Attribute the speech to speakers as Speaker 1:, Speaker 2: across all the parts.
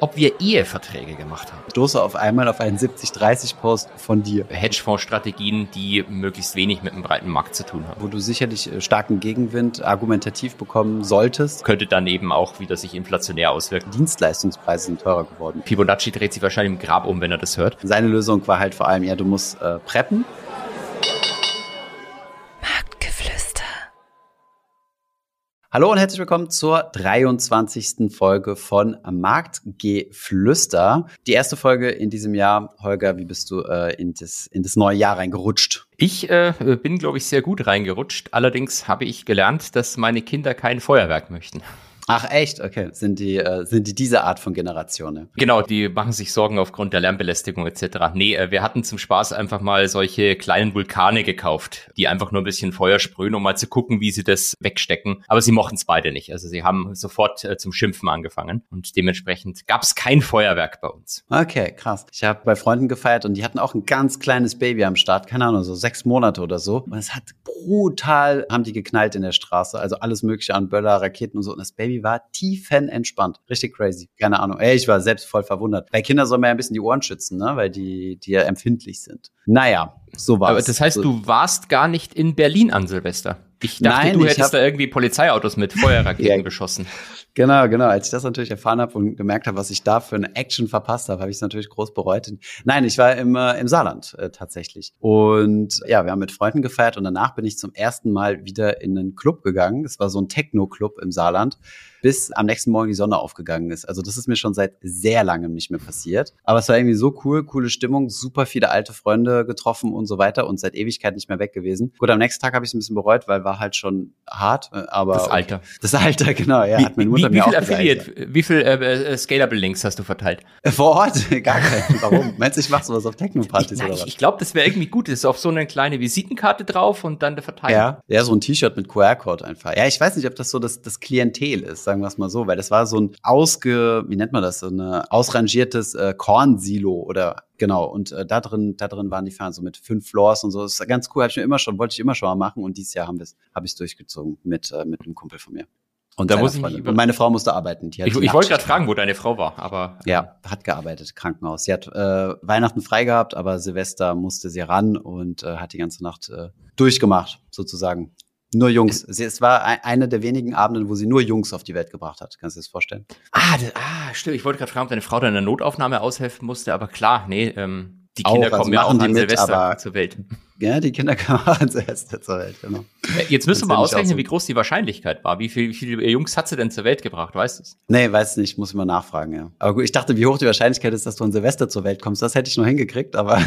Speaker 1: ob wir Eheverträge gemacht haben.
Speaker 2: Stoße auf einmal auf einen 70-30-Post von dir.
Speaker 1: Hedgefonds-Strategien, die möglichst wenig mit dem breiten Markt zu tun haben.
Speaker 2: Wo du sicherlich äh, starken Gegenwind argumentativ bekommen solltest.
Speaker 1: Könnte dann eben auch wieder sich inflationär auswirken.
Speaker 2: Dienstleistungspreise sind teurer geworden.
Speaker 1: Fibonacci dreht sich wahrscheinlich im Grab um, wenn er das hört.
Speaker 2: Seine Lösung war halt vor allem, ja, du musst äh, preppen Hallo und herzlich willkommen zur 23. Folge von Marktgeflüster. Die erste Folge in diesem Jahr. Holger, wie bist du äh, in, das, in das neue Jahr reingerutscht?
Speaker 1: Ich äh, bin, glaube ich, sehr gut reingerutscht. Allerdings habe ich gelernt, dass meine Kinder kein Feuerwerk möchten.
Speaker 2: Ach echt? Okay. Sind die, äh, sind die diese Art von Generation? Ne?
Speaker 1: Genau, die machen sich Sorgen aufgrund der Lärmbelästigung etc. Nee, äh, wir hatten zum Spaß einfach mal solche kleinen Vulkane gekauft, die einfach nur ein bisschen Feuer sprühen, um mal zu gucken, wie sie das wegstecken. Aber sie mochten es beide nicht. Also sie haben sofort äh, zum Schimpfen angefangen und dementsprechend gab es kein Feuerwerk bei uns.
Speaker 2: Okay, krass. Ich habe bei Freunden gefeiert und die hatten auch ein ganz kleines Baby am Start, keine Ahnung, so sechs Monate oder so. Und es hat brutal, haben die geknallt in der Straße. Also alles mögliche an Böller, Raketen und so. Und das Baby war tiefen entspannt. Richtig crazy. Keine Ahnung. Ey, ich war selbst voll verwundert. Bei Kindern soll man ja ein bisschen die Ohren schützen, ne? weil die, die ja empfindlich sind. Naja, so war
Speaker 1: Aber das heißt, du warst gar nicht in Berlin an Silvester. Ich dachte, Nein, du hättest da irgendwie Polizeiautos mit Feuerraketen beschossen.
Speaker 2: Genau, genau. Als ich das natürlich erfahren habe und gemerkt habe, was ich da für eine Action verpasst habe, habe ich es natürlich groß bereut. Nein, ich war im, äh, im Saarland äh, tatsächlich. Und ja, wir haben mit Freunden gefeiert und danach bin ich zum ersten Mal wieder in einen Club gegangen. Es war so ein Techno-Club im Saarland bis am nächsten Morgen die Sonne aufgegangen ist. Also das ist mir schon seit sehr langem nicht mehr passiert. Aber es war irgendwie so cool, coole Stimmung, super viele alte Freunde getroffen und so weiter und seit Ewigkeit nicht mehr weg gewesen. Gut, am nächsten Tag habe ich es ein bisschen bereut, weil war halt schon hart, äh, aber
Speaker 1: das Alter. Okay.
Speaker 2: Das Alter, genau, ja,
Speaker 1: wie, hat meine Mutter wie, wie mir viel auch Affiliate, gesagt. Wie viel äh, äh, Scalable Links hast du verteilt?
Speaker 2: Vor Ort, gar keinen. Warum? Meinst du, ich mach sowas auf Techno-Partys
Speaker 1: oder was? Ich glaube, das wäre irgendwie gut. Das ist auf so eine kleine Visitenkarte drauf und dann der Verteiler.
Speaker 2: Ja, ja, so ein T-Shirt mit QR-Code einfach. Ja, ich weiß nicht, ob das so das, das Klientel ist, sagen wir es mal so, weil das war so ein ausge, wie nennt man das, so ein ausrangiertes äh, Kornsilo oder genau. Und äh, da drin, da drin waren die Fahnen so mit fünf Floors und so. Das ist ganz cool, habe ich mir immer schon, wollte ich immer schon mal machen. Und dieses Jahr haben wir es, habe ich es durchgezogen mit äh, mit einem Kumpel von mir.
Speaker 1: Und, da muss ich
Speaker 2: und meine Frau musste arbeiten.
Speaker 1: ich, ich wollte gerade fragen, wo deine Frau war, aber
Speaker 2: ja, hat gearbeitet, Krankenhaus. Sie hat äh, Weihnachten frei gehabt, aber Silvester musste sie ran und äh, hat die ganze Nacht äh, durchgemacht, sozusagen. Nur Jungs. Sie, es war eine der wenigen Abenden, wo sie nur Jungs auf die Welt gebracht hat. Kannst du dir das vorstellen?
Speaker 1: Ah, das, ah stimmt. Ich wollte gerade fragen, ob deine Frau da in der Notaufnahme aushelfen musste, aber klar, nee, ähm, die Kinder auch, also kommen ja auch an Silvester zur Welt.
Speaker 2: Ja, die Kinder kamen als Erste zur Welt, genau.
Speaker 1: Äh, jetzt müssen wir mal ausrechnen, wie groß die Wahrscheinlichkeit war. Wie, viel, wie viele Jungs hat sie denn zur Welt gebracht, weißt du es?
Speaker 2: Nee, weiß nicht, muss ich mal nachfragen, ja. Aber gut, ich dachte, wie hoch die Wahrscheinlichkeit ist, dass du an Silvester zur Welt kommst, das hätte ich noch hingekriegt, aber.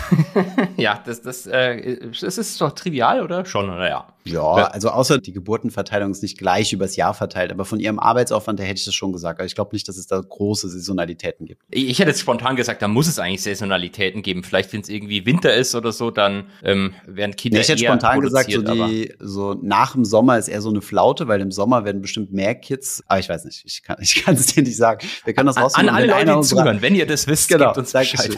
Speaker 1: ja, das, das, äh, das ist doch trivial, oder? Schon, oder ja.
Speaker 2: Ja, also außer die Geburtenverteilung ist nicht gleich übers Jahr verteilt, aber von ihrem Arbeitsaufwand her hätte ich das schon gesagt. Aber ich glaube nicht, dass es da große Saisonalitäten gibt.
Speaker 1: Ich hätte jetzt spontan gesagt, da muss es eigentlich Saisonalitäten geben. Vielleicht, wenn es irgendwie Winter ist oder so, dann ähm, werden Kinder nee,
Speaker 2: Ich hätte spontan gesagt, so, die, so nach dem Sommer ist eher so eine Flaute, weil im Sommer werden bestimmt mehr Kids. Aber ich weiß nicht, ich kann ich kann es dir nicht sagen. Wir können das rausfinden.
Speaker 1: An alle Leute, die zuhören, wenn ihr das wisst,
Speaker 2: genau, gebt uns Bescheid.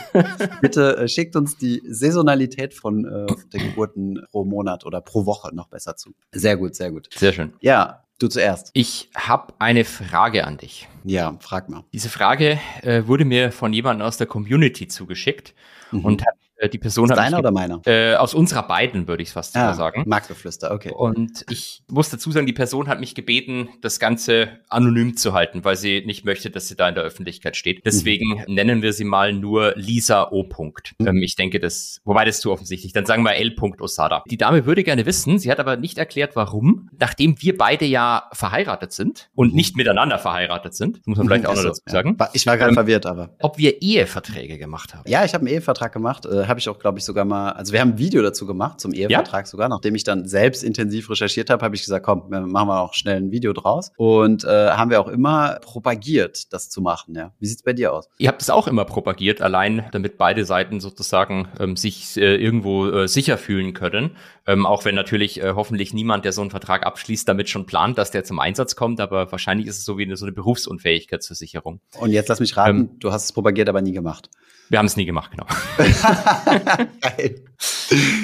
Speaker 2: Bitte äh, schickt uns die Saisonalität von äh, der Geburten pro Monat oder pro Woche noch besser zu. Sehr gut, sehr gut.
Speaker 1: Sehr schön.
Speaker 2: Ja, du zuerst.
Speaker 1: Ich habe eine Frage an dich.
Speaker 2: Ja, frag mal.
Speaker 1: Diese Frage äh, wurde mir von jemandem aus der Community zugeschickt mhm. und hat die Person
Speaker 2: hat deiner oder meiner?
Speaker 1: Äh, aus unserer beiden, würde ich es fast ah, sagen.
Speaker 2: Marktgeflüster, okay.
Speaker 1: Und ich muss dazu sagen, die Person hat mich gebeten, das Ganze anonym zu halten, weil sie nicht möchte, dass sie da in der Öffentlichkeit steht. Deswegen mhm. nennen wir sie mal nur Lisa O. Mhm. Ähm, ich denke, das, wobei das zu offensichtlich. Dann sagen wir L. Osada. Die Dame würde gerne wissen, sie hat aber nicht erklärt, warum, nachdem wir beide ja verheiratet sind und mhm. nicht miteinander verheiratet sind, muss man vielleicht auch noch dazu sagen.
Speaker 2: Ich war gerade ähm, verwirrt, aber.
Speaker 1: Ob wir Eheverträge gemacht haben.
Speaker 2: Ja, ich habe einen Ehevertrag gemacht. Äh, habe ich auch, glaube ich, sogar mal, also wir haben ein Video dazu gemacht, zum Ehevertrag ja? sogar. Nachdem ich dann selbst intensiv recherchiert habe, habe ich gesagt, komm, machen wir auch schnell ein Video draus. Und äh, haben wir auch immer propagiert, das zu machen. Ja. Wie sieht's bei dir aus?
Speaker 1: Ihr habt es auch immer propagiert, allein damit beide Seiten sozusagen ähm, sich äh, irgendwo äh, sicher fühlen können. Ähm, auch wenn natürlich äh, hoffentlich niemand, der so einen Vertrag abschließt, damit schon plant, dass der zum Einsatz kommt. Aber wahrscheinlich ist es so wie eine, so eine Berufsunfähigkeitsversicherung.
Speaker 2: Und jetzt lass mich raten, ähm, du hast es propagiert, aber nie gemacht.
Speaker 1: Wir haben es nie gemacht, genau.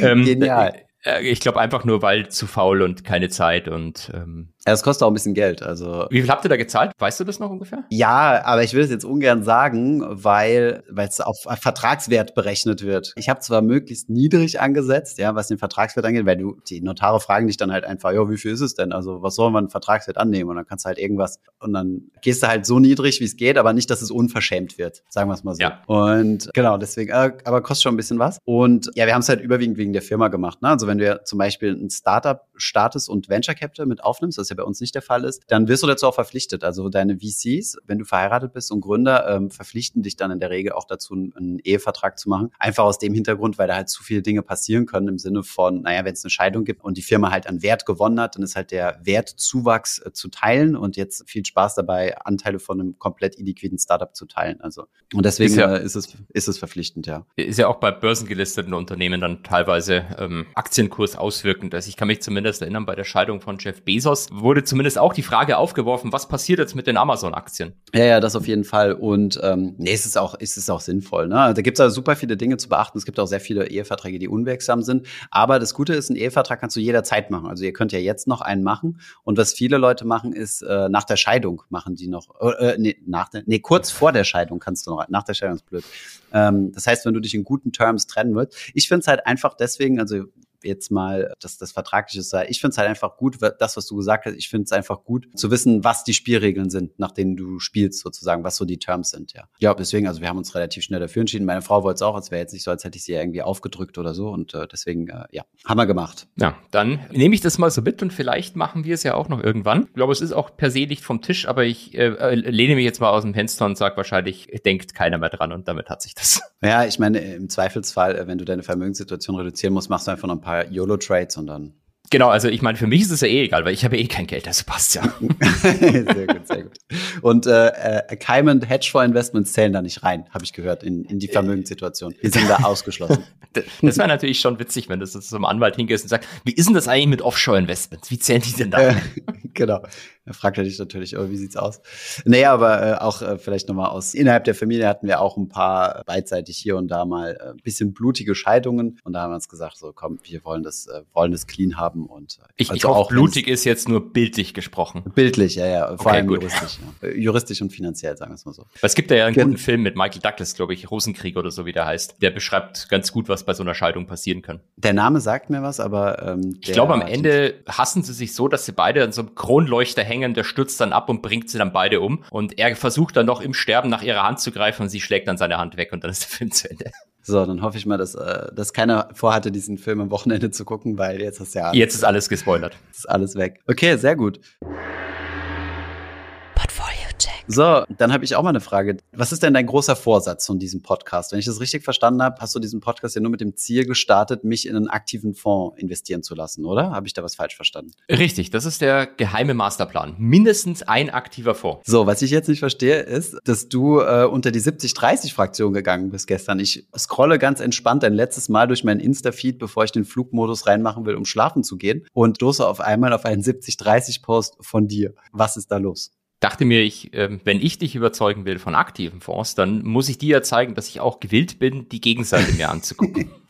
Speaker 1: Ähm, Genial. Äh, ich glaube einfach nur, weil zu faul und keine Zeit und ähm,
Speaker 2: Ja, das kostet auch ein bisschen Geld. Also
Speaker 1: Wie viel habt ihr da gezahlt? Weißt du das noch ungefähr?
Speaker 2: Ja, aber ich will es jetzt ungern sagen, weil weil es auf Vertragswert berechnet wird. Ich habe zwar möglichst niedrig angesetzt, ja, was den Vertragswert angeht, weil du die Notare fragen dich dann halt einfach, ja, wie viel ist es denn? Also was soll man Vertragswert annehmen? Und dann kannst du halt irgendwas und dann gehst du halt so niedrig, wie es geht, aber nicht, dass es unverschämt wird, sagen wir es mal so.
Speaker 1: Ja.
Speaker 2: Und genau deswegen, äh, aber kostet schon ein bisschen was. Und ja, wir haben es halt überwiegend wegen der Firma gemacht. Ne? Also wenn du ja zum Beispiel ein Startup startest und Venture Capital mit aufnimmst, das ja bei uns nicht der Fall ist, dann wirst du dazu auch verpflichtet. Also deine VCs, wenn du verheiratet bist und Gründer, ähm, verpflichten dich dann in der Regel auch dazu, einen, einen Ehevertrag zu machen. Einfach aus dem Hintergrund, weil da halt zu viele Dinge passieren können im Sinne von, naja, wenn es eine Scheidung gibt und die Firma halt an Wert gewonnen hat, dann ist halt der Wertzuwachs äh, zu teilen und jetzt viel Spaß dabei, Anteile von einem komplett illiquiden Startup zu teilen. Also und deswegen
Speaker 1: Ist ja-
Speaker 2: äh, ist es ist es verpflichtend, ja.
Speaker 1: Ist ja auch bei börsengelisteten Unternehmen dann teilweise ähm, Aktienkurs auswirkend. Also ich kann mich zumindest erinnern, bei der Scheidung von Jeff Bezos wurde zumindest auch die Frage aufgeworfen, was passiert jetzt mit den Amazon-Aktien?
Speaker 2: Ja, ja, das auf jeden Fall. Und ähm, nee, es ist auch, es ist auch sinnvoll. Ne? Da gibt es also super viele Dinge zu beachten. Es gibt auch sehr viele Eheverträge, die unwirksam sind. Aber das Gute ist, einen Ehevertrag kannst du jederzeit machen. Also ihr könnt ja jetzt noch einen machen. Und was viele Leute machen, ist äh, nach der Scheidung machen die noch. Äh, nee, nach der, nee, kurz vor der Scheidung kannst du noch. Nach der Scheidung ist blöd. Ähm, das heißt, wenn du dich in guten Terms trennen willst. Ich finde es halt einfach deswegen, also jetzt mal das, das Vertragliche sei. Ich finde es halt einfach gut, das, was du gesagt hast, ich finde es einfach gut zu wissen, was die Spielregeln sind, nach denen du spielst, sozusagen, was so die Terms sind, ja. Ja, deswegen, also wir haben uns relativ schnell dafür entschieden. Meine Frau wollte es auch, es wäre jetzt nicht so, als hätte ich sie irgendwie aufgedrückt oder so. Und äh, deswegen, äh, ja, haben wir gemacht.
Speaker 1: Ja, dann nehme ich das mal so mit und vielleicht machen wir es ja auch noch irgendwann. Ich glaube, es ist auch per se nicht vom Tisch, aber ich äh, äh, lehne mich jetzt mal aus dem Fenster und sage wahrscheinlich, denkt keiner mehr dran und damit hat sich das.
Speaker 2: Ja, ich meine, im Zweifelsfall, äh, wenn du deine Vermögenssituation reduzieren musst, machst du einfach noch ein paar YOLO-Trades und dann
Speaker 1: Genau, also ich meine, für mich ist es ja eh egal, weil ich habe eh kein Geld, also passt ja.
Speaker 2: sehr gut, sehr gut. Und äh, äh, Cayman Hedgefonds-Investments zählen da nicht rein, habe ich gehört, in, in die Vermögenssituation. Die sind da ausgeschlossen.
Speaker 1: Das wäre natürlich schon witzig, wenn du zum Anwalt hingehst und sagst, wie ist denn das eigentlich mit Offshore-Investments? Wie zählen die denn da?
Speaker 2: Äh, genau. Da fragt er dich natürlich, oh, wie sieht's aus? Nee, aber äh, auch äh, vielleicht nochmal aus. Innerhalb der Familie hatten wir auch ein paar beidseitig hier und da mal äh, ein bisschen blutige Scheidungen. Und da haben wir uns gesagt, so komm, wir wollen das, äh, wollen das clean haben. Und äh,
Speaker 1: Ich, ich
Speaker 2: also
Speaker 1: hoffe,
Speaker 2: wenn's-
Speaker 1: blutig ist jetzt nur bildlich gesprochen.
Speaker 2: Bildlich, ja, ja. Vor
Speaker 1: Okay,
Speaker 2: allem
Speaker 1: gut.
Speaker 2: juristisch. Ja. Äh, Juristisch und finanziell, sagen wir es mal so.
Speaker 1: Es gibt ja einen
Speaker 2: Gen-
Speaker 1: guten Film mit Michael Douglas, glaube ich, Rosenkrieg oder so, wie der heißt. Der beschreibt ganz gut, was bei so einer Scheidung passieren kann.
Speaker 2: Der Name sagt mir was, aber ähm,
Speaker 1: Ich glaube, am Ende hassen sie sich so, dass sie beide an so einem Kronleuchter hängen, der stürzt dann ab und bringt sie dann beide um. Und er versucht dann noch im Sterben nach ihrer Hand zu greifen und sie schlägt dann seine Hand weg und dann ist der Film zu Ende.
Speaker 2: So, dann hoffe ich mal, dass, äh, dass keiner vorhatte, diesen Film am Wochenende zu gucken, weil jetzt hast du ja
Speaker 1: Jetzt ist alles gespoilert.
Speaker 2: ist alles weg. Okay, sehr gut. So, dann habe ich auch mal eine Frage. Was ist denn dein großer Vorsatz von diesem Podcast? Wenn ich das richtig verstanden habe, hast du diesen Podcast ja nur mit dem Ziel gestartet, mich in einen aktiven Fonds investieren zu lassen, oder? Habe ich da was falsch verstanden?
Speaker 1: Richtig, das ist der geheime Masterplan. Mindestens ein aktiver Fonds.
Speaker 2: So, was ich jetzt nicht verstehe, ist, dass du äh, unter die 70-30-Fraktion gegangen bist gestern. Ich scrolle ganz entspannt ein letztes Mal durch meinen Insta-Feed, bevor ich den Flugmodus reinmachen will, um schlafen zu gehen und stoße auf einmal auf einen 70-30-Post von dir. Was ist da los?
Speaker 1: Dachte mir, ich, ähm, wenn ich dich überzeugen will von aktiven Fonds, dann muss ich dir ja zeigen, dass ich auch gewillt bin, die Gegenseite mir anzugucken.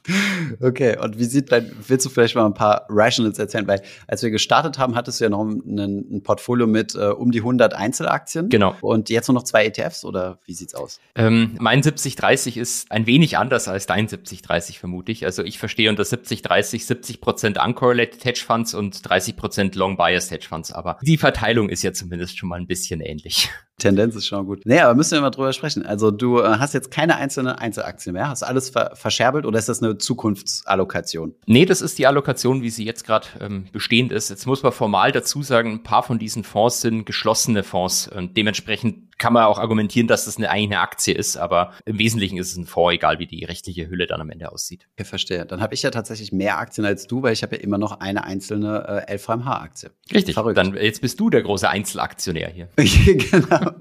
Speaker 2: Okay, und wie sieht dein, willst du vielleicht mal ein paar Rationals erzählen? Weil als wir gestartet haben, hattest du ja noch ein, ein Portfolio mit äh, um die 100 Einzelaktien.
Speaker 1: Genau.
Speaker 2: Und jetzt nur noch zwei ETFs oder wie sieht's aus?
Speaker 1: Ähm, mein 70-30 ist ein wenig anders als dein 70-30, vermute ich. Also ich verstehe unter 70-30 70% Uncorrelated Hedge Funds und 30% Long Biased Hedge Funds. Aber die Verteilung ist ja zumindest schon mal ein bisschen ähnlich.
Speaker 2: Tendenz ist schon gut. Nee, aber müssen wir mal drüber sprechen. Also du äh, hast jetzt keine einzelne Einzelaktien mehr, hast alles ver verscherbelt oder ist das eine Zukunftsallokation?
Speaker 1: Nee, das ist die Allokation, wie sie jetzt gerade ähm, bestehend ist. Jetzt muss man formal dazu sagen, ein paar von diesen Fonds sind geschlossene Fonds und dementsprechend kann man auch argumentieren, dass das eine, eine Aktie ist, aber im Wesentlichen ist es ein Fonds, egal wie die rechtliche Hülle dann am Ende aussieht.
Speaker 2: Ich verstehe. Dann habe ich ja tatsächlich mehr Aktien als du, weil ich habe ja immer noch eine einzelne äh, LVMH-Aktie.
Speaker 1: Richtig.
Speaker 2: Verrückt.
Speaker 1: Dann jetzt bist du der große Einzelaktionär hier.
Speaker 2: genau.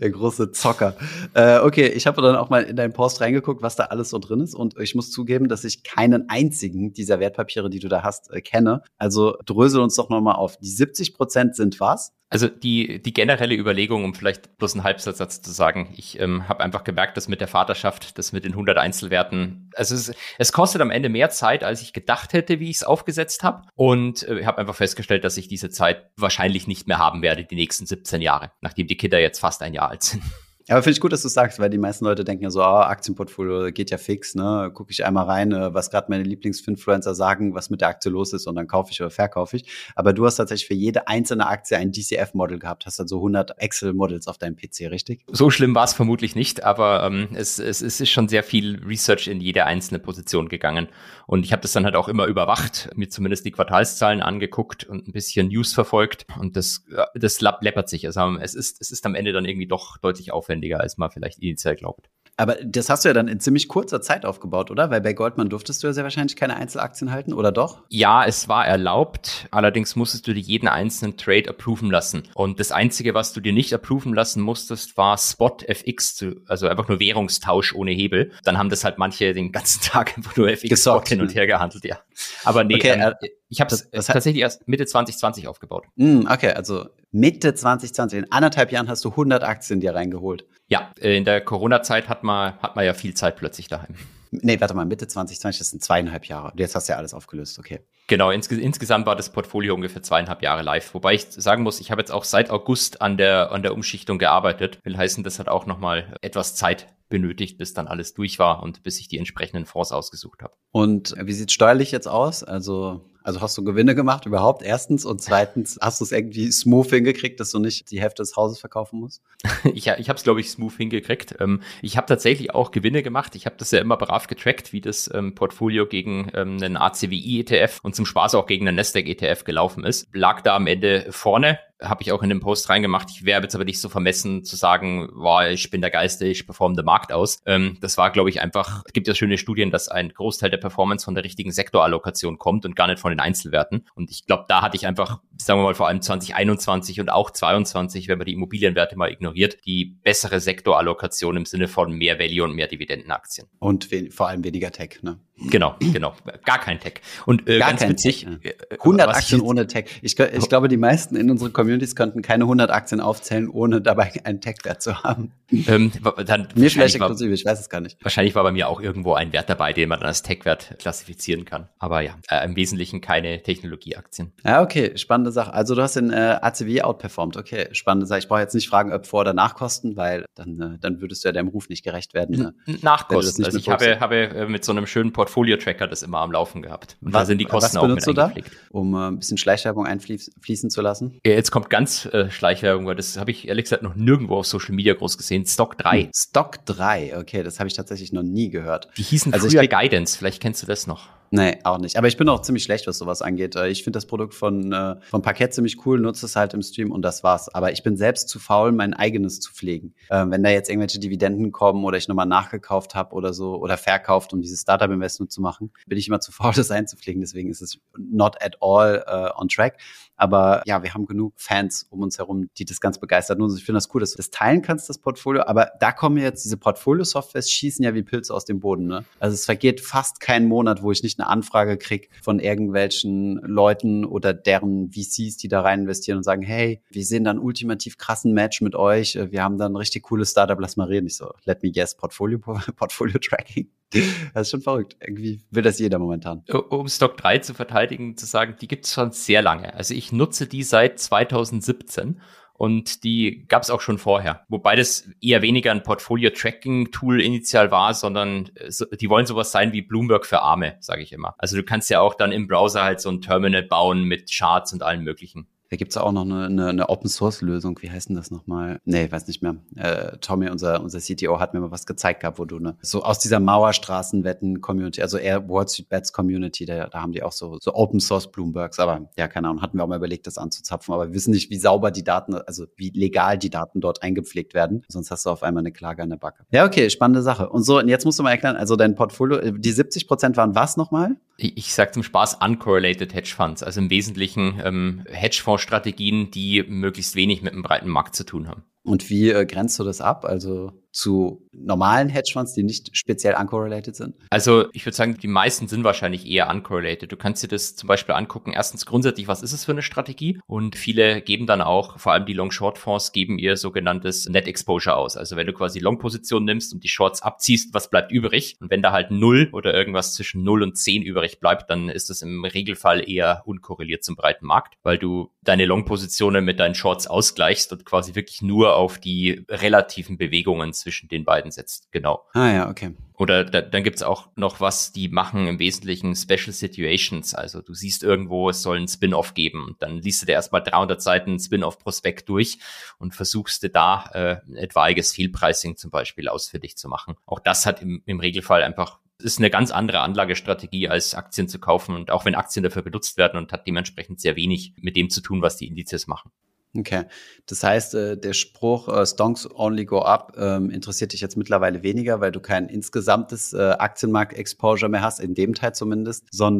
Speaker 2: Der große Zocker. Äh, okay, ich habe dann auch mal in deinen Post reingeguckt, was da alles so drin ist. Und ich muss zugeben, dass ich keinen einzigen dieser Wertpapiere, die du da hast, äh, kenne. Also drösel uns doch nochmal auf. Die 70 Prozent sind was?
Speaker 1: Also die, die generelle Überlegung, um vielleicht bloß einen Halbsatz zu sagen, ich ähm, habe einfach gemerkt, dass mit der Vaterschaft, das mit den 100 Einzelwerten, also es, es kostet am Ende mehr Zeit, als ich gedacht hätte, wie ich es aufgesetzt habe. Und äh, habe einfach festgestellt, dass ich diese Zeit wahrscheinlich nicht mehr haben werde, die nächsten 17 Jahre, nachdem die Kinder jetzt fast ein Jahr alt sind.
Speaker 2: Aber finde ich gut, dass du sagst, weil die meisten Leute denken ja so, oh, Aktienportfolio geht ja fix, ne? Gucke ich einmal rein, äh, was gerade meine Lieblingsfinfluencer sagen, was mit der Aktie los ist und dann kaufe ich oder verkaufe ich. Aber du hast tatsächlich für jede einzelne Aktie ein DCF-Model gehabt, hast dann so 100 Excel-Models auf deinem PC, richtig?
Speaker 1: So schlimm war es vermutlich nicht, aber ähm, es, es, es ist schon sehr viel Research in jede einzelne Position gegangen. Und ich habe das dann halt auch immer überwacht, mir zumindest die Quartalszahlen angeguckt und ein bisschen News verfolgt. Und das, das läppert sich. Also es ist, es ist am Ende dann irgendwie doch deutlich aufwendiger aufwendiger, als man vielleicht initial glaubt.
Speaker 2: Aber das hast du ja dann in ziemlich kurzer Zeit aufgebaut, oder? Weil bei Goldman durftest du ja sehr wahrscheinlich keine Einzelaktien halten, oder doch?
Speaker 1: Ja, es war erlaubt. Allerdings musstest du dir jeden einzelnen Trade approven lassen. Und das Einzige, was du dir nicht approven lassen musstest, war Spot FX, also einfach nur Währungstausch ohne Hebel. Dann haben das halt manche den ganzen Tag einfach nur FX Spot hin und her gehandelt, ja. Aber nee, okay, ähm, äh, ich habe es tatsächlich erst Mitte 2020 aufgebaut.
Speaker 2: Mm, okay, also Mitte 2020, in anderthalb Jahren hast du 100 Aktien dir reingeholt.
Speaker 1: Ja, äh, in der Corona-Zeit hat man, hat man ja viel Zeit plötzlich daheim.
Speaker 2: Nee, warte mal, Mitte 2020, das sind zweieinhalb Jahre. Jetzt hast du ja alles aufgelöst, okay.
Speaker 1: Genau, ins, insgesamt war das Portfolio ungefähr zweieinhalb Jahre live. Wobei ich sagen muss, ich habe jetzt auch seit August an der, an der Umschichtung gearbeitet. Will heißen, das hat auch nochmal etwas Zeit benötigt, bis dann alles durch war und bis ich die entsprechenden Fonds ausgesucht habe.
Speaker 2: Und wie sieht steuerlich jetzt aus? Also also hast du Gewinne gemacht überhaupt erstens und zweitens hast du es irgendwie smooth hingekriegt, dass du nicht die Hälfte des Hauses verkaufen musst?
Speaker 1: ich ich habe es glaube ich smooth hingekriegt. Ähm, ich habe tatsächlich auch Gewinne gemacht. Ich habe das ja immer brav getrackt, wie das ähm, Portfolio gegen ähm, einen ACWI ETF und zum Spaß auch gegen einen Nasdaq ETF gelaufen ist. Lag da am Ende vorne habe ich auch in den Post reingemacht. Ich wäre jetzt aber nicht so vermessen zu sagen, wow, ich bin der Geiste, ich performe den Markt aus. Ähm, das war, glaube ich, einfach, es gibt ja schöne Studien, dass ein Großteil der Performance von der richtigen Sektorallokation kommt und gar nicht von den Einzelwerten. Und ich glaube, da hatte ich einfach, sagen wir mal, vor allem 2021 und auch 22, wenn man die Immobilienwerte mal ignoriert, die bessere Sektorallokation im Sinne von mehr Value und mehr Dividendenaktien.
Speaker 2: Und vor allem weniger Tech, ne?
Speaker 1: Genau, genau. Gar kein Tech. Und äh, Gar ganz witzig.
Speaker 2: Tech, ja. 100 Aktien ohne Tech. Ich, ich glaube, die meisten in unseren Communities könnten keine 100 Aktien aufzählen, ohne dabei einen Tech-Wert zu haben. Ähm,
Speaker 1: dann
Speaker 2: mir vielleicht inklusive, ich weiß es gar nicht.
Speaker 1: Wahrscheinlich war bei mir auch irgendwo ein Wert dabei, den man dann als Tech-Wert klassifizieren kann. Aber ja, äh, im Wesentlichen keine Technologieaktien.
Speaker 2: Ja, okay, spannende Sache. Also du hast den äh, ACW outperformed. Okay, spannende Sache. Ich brauche jetzt nicht fragen, ob Vor- oder Nachkosten, weil dann, äh, dann würdest du ja deinem Ruf nicht gerecht werden. Ne?
Speaker 1: Nachkosten. Also ich habe, habe äh, mit so einem schönen Portfolio-Tracker das immer am Laufen gehabt.
Speaker 2: Und was, da sind die Kosten was benutzt auch mit du da, um äh, ein bisschen Schleichwerbung einfließen zu lassen?
Speaker 1: Ja, jetzt kommt ganz äh, Schleichwerbung, weil das habe ich ehrlich gesagt noch nirgendwo auf Social Media groß gesehen. Stock 3. Hm.
Speaker 2: Stock 3, okay, das habe ich tatsächlich noch nie gehört.
Speaker 1: Die hießen also früher Guidance, vielleicht kennst du das noch.
Speaker 2: Nee, auch nicht. Aber ich bin auch ziemlich schlecht, was sowas angeht. Äh, ich finde das Produkt von, äh, von Parkett ziemlich cool, nutze es halt im Stream und das war's. Aber ich bin selbst zu faul, mein eigenes zu pflegen. Ähm, wenn da jetzt irgendwelche Dividenden kommen oder ich nochmal nachgekauft habe oder so oder verkauft, um dieses Startup-Investment zu machen, bin ich immer zu faul, das einzupflegen. Deswegen ist es not at all uh, on track. Aber ja, wir haben genug Fans um uns herum, die das ganz begeistert. Und ich finde das cool, dass du das teilen kannst, das Portfolio. Aber da kommen jetzt diese Portfolio-Softwares, schießen ja wie Pilze aus dem Boden. Ne? Also es vergeht fast kein Monat, wo ich nicht eine Anfrage kriege von irgendwelchen Leuten oder deren VCs, die da rein investieren und sagen, hey, wir sehen dann ultimativ krassen Match mit euch. Wir haben dann richtig cooles Startup, lass mal reden. Ich so, let me guess, Portfolio, Portfolio Tracking. Das ist schon verrückt. Irgendwie will das jeder momentan.
Speaker 1: Um Stock 3 zu verteidigen, zu sagen, die gibt es schon sehr lange. Also ich nutze die seit 2017 und die gab es auch schon vorher. Wobei das eher weniger ein Portfolio-Tracking-Tool initial war, sondern äh, die wollen sowas sein wie Bloomberg für Arme, sage ich immer. Also du kannst ja auch dann im Browser halt so ein Terminal bauen mit Charts und allem möglichen.
Speaker 2: Da gibt's auch noch eine, eine, eine Open-Source-Lösung. Wie heißt denn das nochmal? Nee, weiß nicht mehr. Äh, Tommy, unser, unser CTO, hat mir mal was gezeigt gehabt, wo du ne, so aus dieser Mauerstraßenwetten-Community, also eher Wall Street Bets Community, da, da haben die auch so, so Open-Source Bloombergs. Aber ja, keine Ahnung, hatten wir auch mal überlegt, das anzuzapfen. Aber wir wissen nicht, wie sauber die Daten, also wie legal die Daten dort eingepflegt werden. Sonst hast du auf einmal eine Klage an der Backe. Ja, okay, spannende Sache. Und so, und jetzt musst du mal erklären, also dein Portfolio, äh, die 70 Prozent waren was nochmal?
Speaker 1: Ich, sage zum Spaß uncorrelated Hedge Funds, also im Wesentlichen ähm, Hedgefonds-Strategien, die möglichst wenig mit einem breiten Markt zu tun haben.
Speaker 2: Und wie äh, grenzt du das ab? Also zu normalen Hedgefonds, die nicht speziell uncorrelated sind?
Speaker 1: Also ich würde sagen, die meisten sind wahrscheinlich eher uncorrelated. Du kannst dir das zum Beispiel angucken. Erstens grundsätzlich, was ist es für eine Strategie? Und viele geben dann auch, vor allem die Long-Short-Fonds, geben ihr sogenanntes Net Exposure aus. Also wenn du quasi Long-Position nimmst und die Shorts abziehst, was bleibt übrig? Und wenn da halt null oder irgendwas zwischen null und zehn übrig bleibt, dann ist das im Regelfall eher unkorreliert zum breiten Markt, weil du deine Long-Positionen mit deinen Shorts ausgleichst und quasi wirklich nur auf die relativen Bewegungen zwischen den beiden setzt. Genau.
Speaker 2: Ah ja, okay.
Speaker 1: Oder da, dann gibt's auch noch was, die machen im Wesentlichen Special Situations. Also du siehst irgendwo, es soll einen Spin-off geben. Dann liest du dir erstmal 300 Seiten Spin-off-Prospekt durch und versuchst du da äh, etwaiges Fehlpricing zum Beispiel ausfindig zu machen. Auch das hat im, im Regelfall einfach ist eine ganz andere Anlagestrategie, als Aktien zu kaufen und auch wenn Aktien dafür benutzt werden und hat dementsprechend sehr wenig mit dem zu tun, was die Indizes machen.
Speaker 2: Okay, das heißt, äh, der Spruch äh, Stonks only go up ähm, interessiert dich jetzt mittlerweile weniger, weil du kein insgesamtes äh, Aktienmarkt-Exposure mehr hast, in dem Teil zumindest, sondern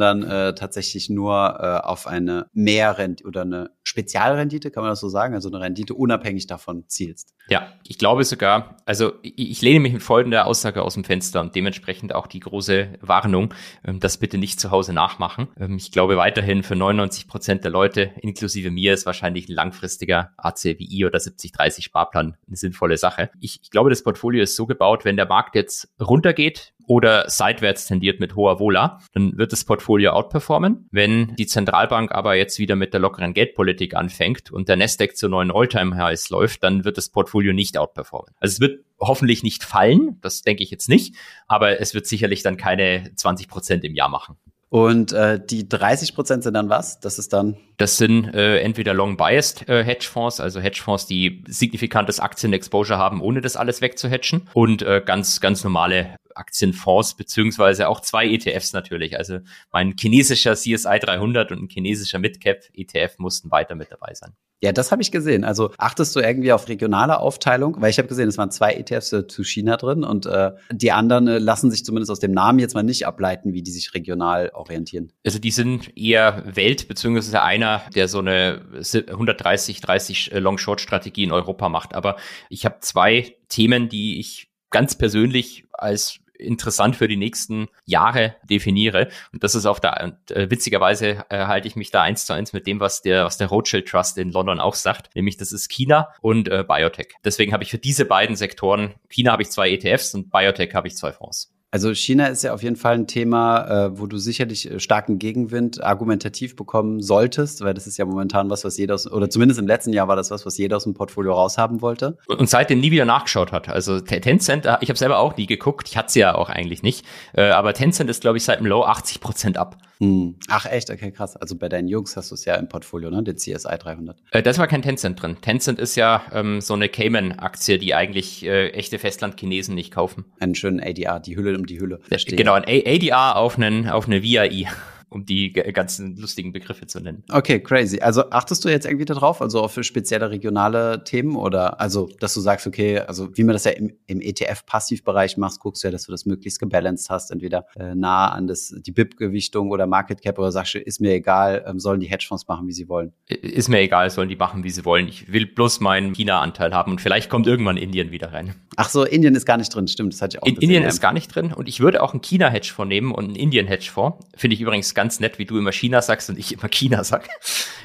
Speaker 2: tatsächlich nur auf eine Mehrrendite oder eine Spezialrendite, kann man das so sagen, also eine Rendite unabhängig davon zielst.
Speaker 1: Ja, ich glaube sogar, also ich, lehne mich mit folgender Aussage aus dem Fenster und dementsprechend auch die große Warnung, ähm, das bitte nicht zu Hause nachmachen. Ähm, ich glaube weiterhin für 99 Prozent der Leute, inklusive mir, ist wahrscheinlich ein langfristiger ACWI oder 70-30 Sparplan eine sinnvolle Sache. Ich, ich glaube, das Portfolio ist so gebaut, wenn der Markt jetzt runtergeht, oder seitwärts tendiert mit hoher Vola, dann wird das Portfolio outperformen. Wenn die Zentralbank aber jetzt wieder mit der lockeren Geldpolitik anfängt und der Nasdaq zu neuen Alltime-Highs läuft, dann wird das Portfolio nicht outperformen. Also es wird hoffentlich nicht fallen, das denke ich jetzt nicht, aber es wird sicherlich dann keine 20 Prozent im Jahr machen.
Speaker 2: Und äh, die 30 Prozent sind dann was? Das ist dann?
Speaker 1: Das sind äh, entweder long-biased äh, Hedgefonds, also Hedgefonds, die signifikantes Aktien-Exposure haben, ohne das alles wegzuhatchen, und äh, ganz ganz normale Aktienfonds beziehungsweise auch zwei ETFs natürlich. Also mein chinesischer CSI 300 und ein chinesischer Midcap ETF mussten weiter mit dabei sein.
Speaker 2: Ja, das habe ich gesehen. Also achtest du irgendwie auf regionale Aufteilung? Weil ich habe gesehen, es waren zwei ETFs äh, zu China drin und äh, die anderen äh, lassen sich zumindest aus dem Namen jetzt mal nicht ableiten, wie die sich regional orientieren.
Speaker 1: Also die sind eher Welt, beziehungsweise einer, der so eine 130, 30 äh, Long-Short-Strategie in Europa macht. Aber ich habe zwei Themen, die ich ganz persönlich als interessant für die nächsten Jahre definiere. Und das ist auf der, äh, witzigerweise äh, halte ich mich da eins zu eins mit dem, was der, was der Rothschild Trust in London auch sagt, nämlich das ist China und äh, Biotech. Deswegen habe ich für diese beiden Sektoren, China habe ich zwei ETFs und Biotech habe ich zwei Fonds.
Speaker 2: Also China ist ja auf jeden Fall ein Thema, äh, wo du sicherlich äh, starken Gegenwind argumentativ bekommen solltest, weil das ist ja momentan was, was jeder aus, oder zumindest im letzten Jahr war das was, was jeder aus dem Portfolio raushaben wollte.
Speaker 1: Und seitdem nie wieder nachgeschaut hat. Also Tencent, äh, ich habe selber auch nie geguckt, ich hatte sie ja auch eigentlich nicht, aber Tencent ist, glaube ich, seit dem Low 80 Prozent ab.
Speaker 2: Hm. Ach echt, okay, krass. Also bei deinen Jungs hast du es ja im Portfolio, ne? Den CSI 300.
Speaker 1: Äh, das war kein Tencent drin. Tencent ist ja ähm, so eine Cayman-Aktie, die eigentlich äh, echte Festland-Chinesen nicht kaufen.
Speaker 2: Einen schönen ADR, die Hülle um die Hülle.
Speaker 1: Verstehe. Genau, ein ADR auf, einen, auf eine VIE um die ganzen lustigen Begriffe zu nennen.
Speaker 2: Okay, crazy. Also achtest du jetzt irgendwie darauf, also auf spezielle regionale Themen oder also, dass du sagst, okay, also wie man das ja im, im ETF-Passivbereich machst, guckst du ja, dass du das möglichst gebalanced hast, entweder äh, nah an das, die BIP-Gewichtung oder Market Cap oder sagst du, ist mir egal, ähm, sollen die Hedgefonds machen, wie sie wollen?
Speaker 1: Ist mir egal, sollen die machen, wie sie wollen. Ich will bloß meinen China-Anteil haben und vielleicht kommt irgendwann Indien wieder rein.
Speaker 2: Ach so, Indien ist gar nicht drin, stimmt, das hatte ich auch.
Speaker 1: In, Indien ist gar nicht drin und ich würde auch einen China-Hedgefonds nehmen und einen Indien-Hedgefonds. Finde ich übrigens ganz nett, wie du immer China sagst und ich immer China sag.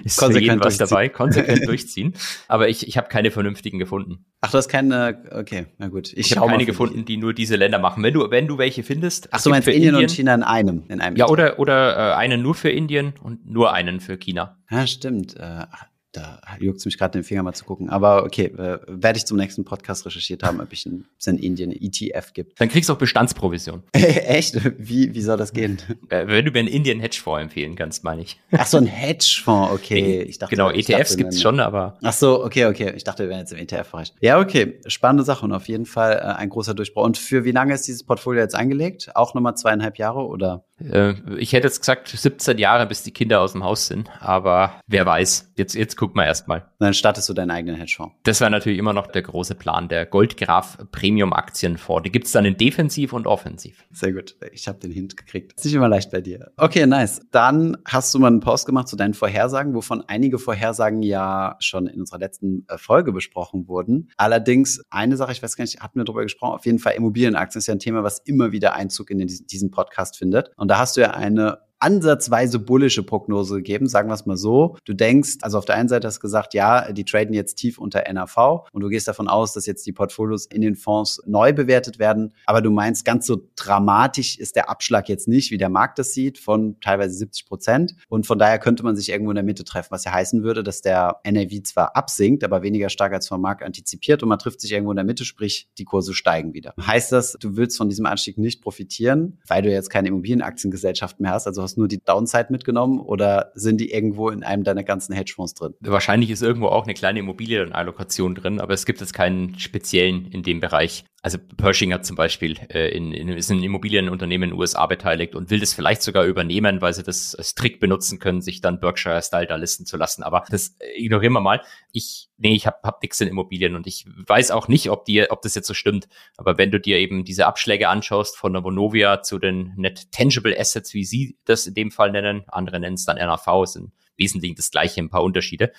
Speaker 1: Ist konsequent was dabei, konsequent durchziehen. Aber ich, ich habe keine vernünftigen gefunden.
Speaker 2: Ach, du hast keine, okay, na gut.
Speaker 1: Ich, ich habe keine gefunden, die nur diese Länder machen. Wenn du, wenn du welche findest.
Speaker 2: Ach, du meinst Indien, Indien, und China in einem, in einem.
Speaker 1: Ja, oder, oder äh, einen nur für Indien und nur einen für China.
Speaker 2: Ja, stimmt. Äh, da juckt es mich gerade den Finger mal zu gucken. Aber okay, äh, werde ich zum nächsten Podcast recherchiert haben, ob ich ein, in Indien ETF gibt.
Speaker 1: Dann kriegst du auch Bestandsprovision.
Speaker 2: Echt? Wie, wie soll das gehen?
Speaker 1: Äh, wenn du mir einen Indien Hedgefonds empfehlen kannst, meine ich.
Speaker 2: Ach so, ein Hedgefonds, okay.
Speaker 1: Ich dachte, genau, ich ETFs gibt es schon, aber.
Speaker 2: Ach so, okay, okay. Ich dachte, wir wären jetzt im ETF-Bereich. Ja, okay. Spannende Sache und auf jeden Fall äh, ein großer Durchbruch. Und für wie lange ist dieses Portfolio jetzt eingelegt? Auch nochmal zweieinhalb Jahre oder?
Speaker 1: Äh, ich hätte jetzt gesagt 17 Jahre, bis die Kinder aus dem Haus sind. Aber wer weiß. Jetzt, jetzt guck mal erstmal.
Speaker 2: Dann startest du deinen eigenen Hedgefonds.
Speaker 1: Das war natürlich immer noch der große Plan, der Goldgraf Premium Aktienfonds. Die gibt's dann in Defensiv und Offensiv.
Speaker 2: Sehr gut. Ich habe den Hint gekriegt. Ist nicht immer leicht bei dir. Okay, nice. Dann hast du mal einen Post gemacht zu deinen Vorhersagen, wovon einige Vorhersagen ja schon in unserer letzten äh, Folge besprochen wurden. Allerdings eine Sache, ich weiß gar nicht, hatten wir darüber gesprochen, auf jeden Fall Immobilienaktien ist ja ein Thema, was immer wieder Einzug in diesen Podcast findet. Und da hast du ja eine ansatzweise bullische Prognose gegeben, sagen wir es mal so. Du denkst, also auf der einen Seite hast du gesagt, ja, die traden jetzt tief unter NAV und du gehst davon aus, dass jetzt die Portfolios in den Fonds neu bewertet werden. Aber du meinst, ganz so dramatisch ist der Abschlag jetzt nicht, wie der Markt das sieht, von teilweise 70 Prozent. Und von daher könnte man sich irgendwo in der Mitte treffen, was ja heißen würde, dass der NAV zwar absinkt, aber weniger stark als vom Markt antizipiert und man trifft sich irgendwo in der Mitte, sprich die Kurse steigen wieder. Heißt das, du willst von diesem Anstieg nicht profitieren, weil du jetzt keine Immobilienaktiengesellschaft mehr hast, also hast hast nur die Downside mitgenommen oder sind die irgendwo in einem deiner ganzen Hedgefonds drin?
Speaker 1: Wahrscheinlich ist irgendwo auch eine kleine Immobilienallokation drin, aber es gibt jetzt keinen speziellen in dem Bereich. Also Pershinger zum Beispiel äh, in, in, ist ein Immobilienunternehmen in den USA beteiligt und will das vielleicht sogar übernehmen, weil sie das als Trick benutzen können, sich dann Berkshire-Style da listen zu lassen. Aber das ignorieren wir mal. Ich, nee, ich habe hab nichts in Immobilien und ich weiß auch nicht, ob dir, ob das jetzt so stimmt. Aber wenn du dir eben diese Abschläge anschaust von der Vonovia zu den Net Tangible Assets, wie sie das in dem Fall nennen, andere nennen es dann NAV, sind wesentlich das gleiche, ein paar Unterschiede.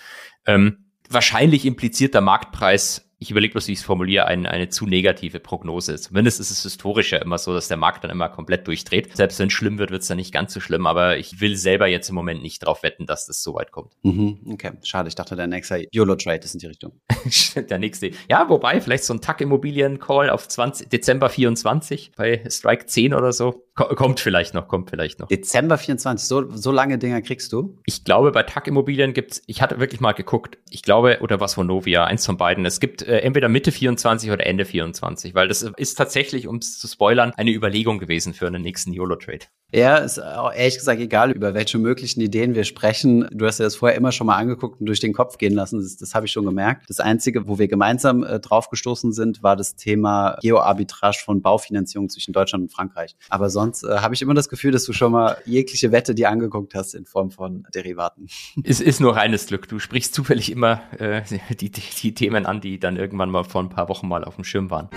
Speaker 1: Ähm, wahrscheinlich impliziert der Marktpreis ich überlege bloß, wie ich es formuliere, ein, eine zu negative Prognose. Zumindest ist es historisch ja immer so, dass der Markt dann immer komplett durchdreht. Selbst wenn es schlimm wird, wird es dann nicht ganz so schlimm, aber ich will selber jetzt im Moment nicht drauf wetten, dass das so weit kommt.
Speaker 2: Mhm, okay, schade. Ich dachte, der nächste YOLO-Trade ist in die Richtung.
Speaker 1: der nächste. Ja, wobei, vielleicht so ein Tack-Immobilien-Call auf 20, Dezember 24 bei Strike 10 oder so. Kommt vielleicht noch, kommt vielleicht noch.
Speaker 2: Dezember 24, so, so lange Dinger kriegst du?
Speaker 1: Ich glaube, bei TAC Immobilien gibt's, ich hatte wirklich mal geguckt, ich glaube, oder was von Novia, eins von beiden. Es gibt äh, entweder Mitte 24 oder Ende 24, weil das ist tatsächlich, um es zu spoilern, eine Überlegung gewesen für einen nächsten YOLO-Trade.
Speaker 2: Ja, ist ehrlich gesagt egal, über welche möglichen Ideen wir sprechen. Du hast ja das vorher immer schon mal angeguckt und durch den Kopf gehen lassen. Das, das habe ich schon gemerkt. Das Einzige, wo wir gemeinsam äh, draufgestoßen sind, war das Thema Geoarbitrage von Baufinanzierung zwischen Deutschland und Frankreich. Aber sonst äh, habe ich immer das Gefühl, dass du schon mal jegliche Wette dir angeguckt hast in Form von Derivaten.
Speaker 1: Es ist nur reines Glück. Du sprichst zufällig immer äh, die, die, die Themen an, die dann irgendwann mal vor ein paar Wochen mal auf dem Schirm waren.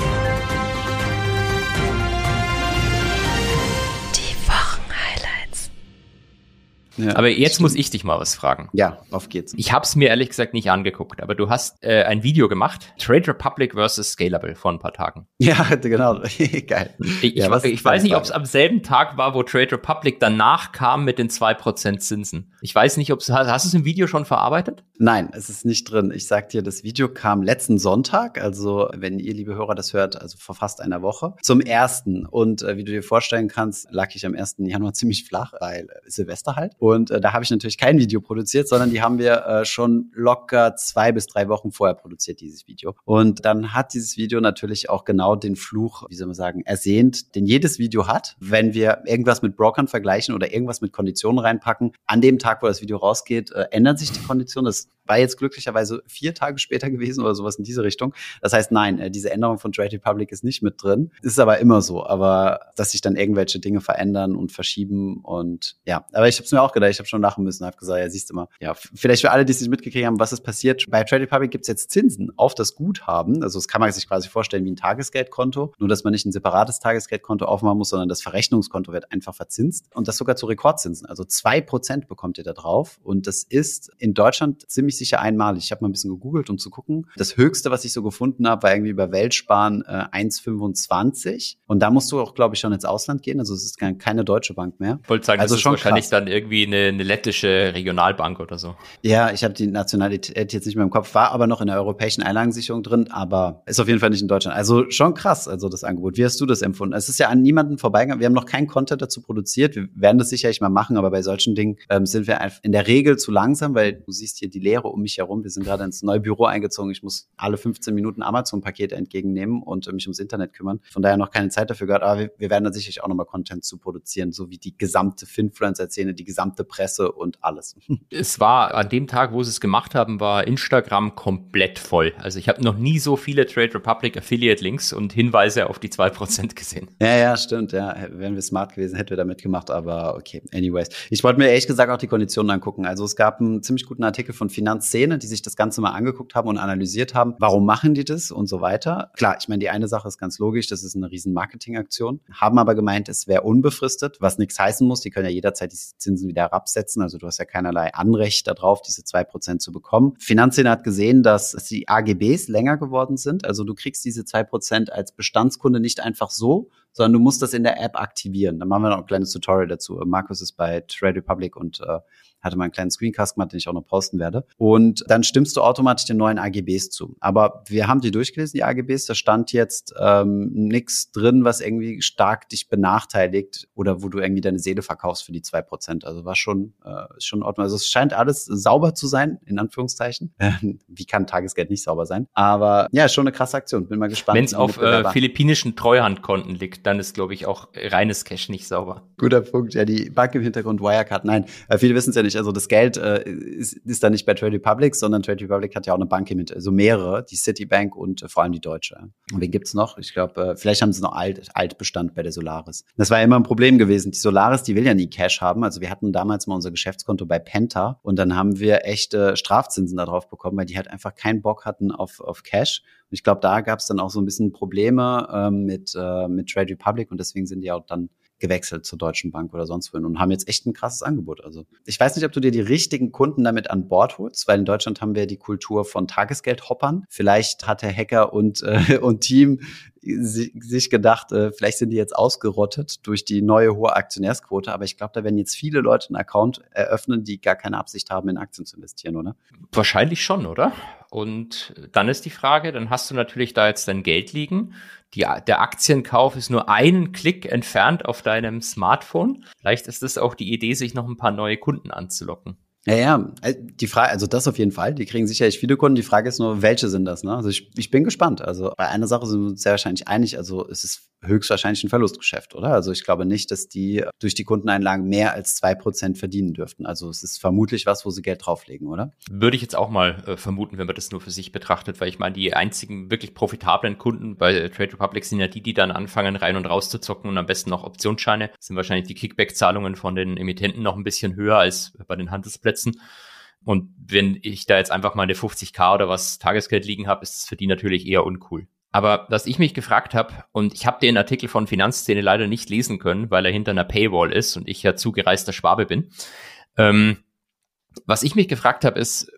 Speaker 1: Ja, aber jetzt stimmt. muss ich dich mal was fragen.
Speaker 2: Ja, auf geht's.
Speaker 1: Ich habe es mir ehrlich gesagt nicht angeguckt, aber du hast äh, ein Video gemacht, Trade Republic versus Scalable vor ein paar Tagen.
Speaker 2: Ja, genau. Geil.
Speaker 1: Ich, ja, ich, ich weiß nicht, ob es am selben Tag war, wo Trade Republic danach kam mit den zwei Prozent Zinsen. Ich weiß nicht, ob es hast du es im Video schon verarbeitet?
Speaker 2: Nein, es ist nicht drin. Ich sag dir, das Video kam letzten Sonntag, also wenn ihr liebe Hörer das hört, also vor fast einer Woche, zum ersten. Und äh, wie du dir vorstellen kannst, lag ich am 1. Januar ziemlich flach, weil äh, Silvester halt. Und äh, da habe ich natürlich kein Video produziert, sondern die haben wir äh, schon locker zwei bis drei Wochen vorher produziert, dieses Video. Und dann hat dieses Video natürlich auch genau den Fluch, wie soll man sagen, ersehnt, den jedes Video hat, wenn wir irgendwas mit Brokern vergleichen oder irgendwas mit Konditionen reinpacken. An dem Tag, wo das Video rausgeht, äh, ändern sich die Konditionen. Das war jetzt glücklicherweise vier Tage später gewesen oder sowas in diese Richtung. Das heißt, nein, äh, diese Änderung von Trade Republic ist nicht mit drin. Ist aber immer so. Aber dass sich dann irgendwelche Dinge verändern und verschieben und ja. Aber ich habe es mir auch gedacht, ich habe schon lachen müssen, habe gesagt, ja, siehst du mal. Ja, vielleicht für alle, die es nicht mitgekriegt haben, was ist passiert. Bei Trade Republic gibt es jetzt Zinsen auf das Guthaben. Also das kann man sich quasi vorstellen wie ein Tagesgeldkonto. Nur, dass man nicht ein separates Tagesgeldkonto aufmachen muss, sondern das Verrechnungskonto wird einfach verzinst. Und das sogar zu Rekordzinsen. Also zwei Prozent bekommt ihr da drauf. Und das ist in Deutschland ziemlich ziemlich sicher einmalig. Ich habe mal ein bisschen gegoogelt, um zu gucken. Das höchste, was ich so gefunden habe, war irgendwie bei Weltsparen äh, 1,25. Und da musst du auch, glaube ich, schon ins Ausland gehen. Also es ist keine deutsche Bank mehr.
Speaker 1: Ich wollte sagen, also das schon ist wahrscheinlich krass. dann irgendwie eine, eine lettische Regionalbank oder so.
Speaker 2: Ja, ich habe die Nationalität jetzt nicht mehr im Kopf, war aber noch in der europäischen Einlagensicherung drin, aber ist auf jeden Fall nicht in Deutschland. Also schon krass, also das Angebot. Wie hast du das empfunden? Es ist ja an niemanden vorbeigegangen. Wir haben noch keinen Content dazu produziert. Wir werden das sicherlich mal machen, aber bei solchen Dingen ähm, sind wir in der Regel zu langsam, weil du siehst hier die Leere um mich herum. Wir sind gerade ins neue Büro eingezogen. Ich muss alle 15 Minuten Amazon-Pakete entgegennehmen und mich ums Internet kümmern. Von daher noch keine Zeit dafür gehabt, aber wir, wir werden da sicherlich auch nochmal Content zu produzieren, so wie die gesamte Finfluencer-Szene, die gesamte Presse und alles.
Speaker 1: Es war an dem Tag, wo sie es gemacht haben, war Instagram komplett voll. Also ich habe noch nie so viele Trade Republic Affiliate-Links und Hinweise auf die 2% gesehen.
Speaker 2: Ja, ja, stimmt. Ja, wären wir smart gewesen, hätten wir da mitgemacht, aber okay, anyways. Ich wollte mir ehrlich gesagt auch die Konditionen angucken. Also es gab einen ziemlich guten Artikel von Finanz Finanzszene, die sich das Ganze mal angeguckt haben und analysiert haben, warum machen die das und so weiter. Klar, ich meine, die eine Sache ist ganz logisch, das ist eine riesen Marketingaktion, haben aber gemeint, es wäre unbefristet, was nichts heißen muss. Die können ja jederzeit die Zinsen wieder herabsetzen. Also du hast ja keinerlei Anrecht darauf, diese zwei Prozent zu bekommen. Finanzszene hat gesehen, dass die AGBs länger geworden sind. Also du kriegst diese zwei Prozent als Bestandskunde nicht einfach so, sondern du musst das in der App aktivieren. Dann machen wir noch ein kleines Tutorial dazu. Markus ist bei Trade Republic und äh, hatte mal einen kleinen Screencast gemacht, den ich auch noch posten werde. Und dann stimmst du automatisch den neuen AGBs zu. Aber wir haben die durchgelesen, die AGBs. Da stand jetzt ähm, nichts drin, was irgendwie stark dich benachteiligt oder wo du irgendwie deine Seele verkaufst für die zwei Prozent. Also war schon, äh, schon in Ordnung. Also es scheint alles sauber zu sein, in Anführungszeichen. Wie kann Tagesgeld nicht sauber sein? Aber ja, schon eine krasse Aktion. Bin mal gespannt.
Speaker 1: Wenn es auf äh, philippinischen Treuhandkonten liegt, dann ist, glaube ich, auch reines Cash nicht sauber.
Speaker 2: Guter Punkt. Ja, die Bank im Hintergrund Wirecard. Nein, äh, viele wissen es ja nicht. Also das Geld äh, ist, ist da nicht bei Trade Republic, sondern Trade Republic hat ja auch eine Bank mit, also mehrere, die Citibank und äh, vor allem die Deutsche. Und wen gibt's noch? Ich glaube, äh, vielleicht haben sie noch alt, Altbestand bei der Solaris. Das war ja immer ein Problem gewesen. Die Solaris, die will ja nie Cash haben. Also wir hatten damals mal unser Geschäftskonto bei Penta und dann haben wir echte Strafzinsen darauf bekommen, weil die halt einfach keinen Bock hatten auf, auf Cash. Und ich glaube, da gab es dann auch so ein bisschen Probleme ähm, mit, äh, mit Trade Republic und deswegen sind die auch dann gewechselt zur Deutschen Bank oder sonst wohin und haben jetzt echt ein krasses Angebot. Also ich weiß nicht, ob du dir die richtigen Kunden damit an Bord holst, weil in Deutschland haben wir die Kultur von Tagesgeldhoppern. Vielleicht hat der Hacker und, äh, und Team sich gedacht, äh, vielleicht sind die jetzt ausgerottet durch die neue hohe Aktionärsquote, aber ich glaube, da werden jetzt viele Leute einen Account eröffnen, die gar keine Absicht haben, in Aktien zu investieren, oder?
Speaker 1: Wahrscheinlich schon, oder? Und dann ist die Frage, dann hast du natürlich da jetzt dein Geld liegen. Die, der Aktienkauf ist nur einen Klick entfernt auf deinem Smartphone. Vielleicht ist es auch die Idee, sich noch ein paar neue Kunden anzulocken.
Speaker 2: Ja, ja, äh, die Frage, also das auf jeden Fall. Die kriegen sicherlich viele Kunden. Die Frage ist nur, welche sind das? Ne? Also ich, ich bin gespannt. Also bei einer Sache sind wir uns sehr wahrscheinlich einig. Also es ist höchstwahrscheinlich ein Verlustgeschäft, oder? Also ich glaube nicht, dass die durch die Kundeneinlagen mehr als zwei Prozent verdienen dürften. Also es ist vermutlich was, wo sie Geld drauflegen, oder?
Speaker 1: Würde ich jetzt auch mal äh, vermuten, wenn man das nur für sich betrachtet, weil ich meine, die einzigen wirklich profitablen Kunden bei Trade Republic sind ja die, die dann anfangen, rein und raus zu zocken und am besten noch Optionsscheine. Das sind wahrscheinlich die Kickback-Zahlungen von den Emittenten noch ein bisschen höher als bei den Handelsplätzen. Und wenn ich da jetzt einfach mal eine 50k oder was Tagesgeld liegen habe, ist das für die natürlich eher uncool. Aber was ich mich gefragt habe, und ich habe den Artikel von Finanzszene leider nicht lesen können, weil er hinter einer Paywall ist und ich ja zugereister Schwabe bin. Ähm, was ich mich gefragt habe, ist,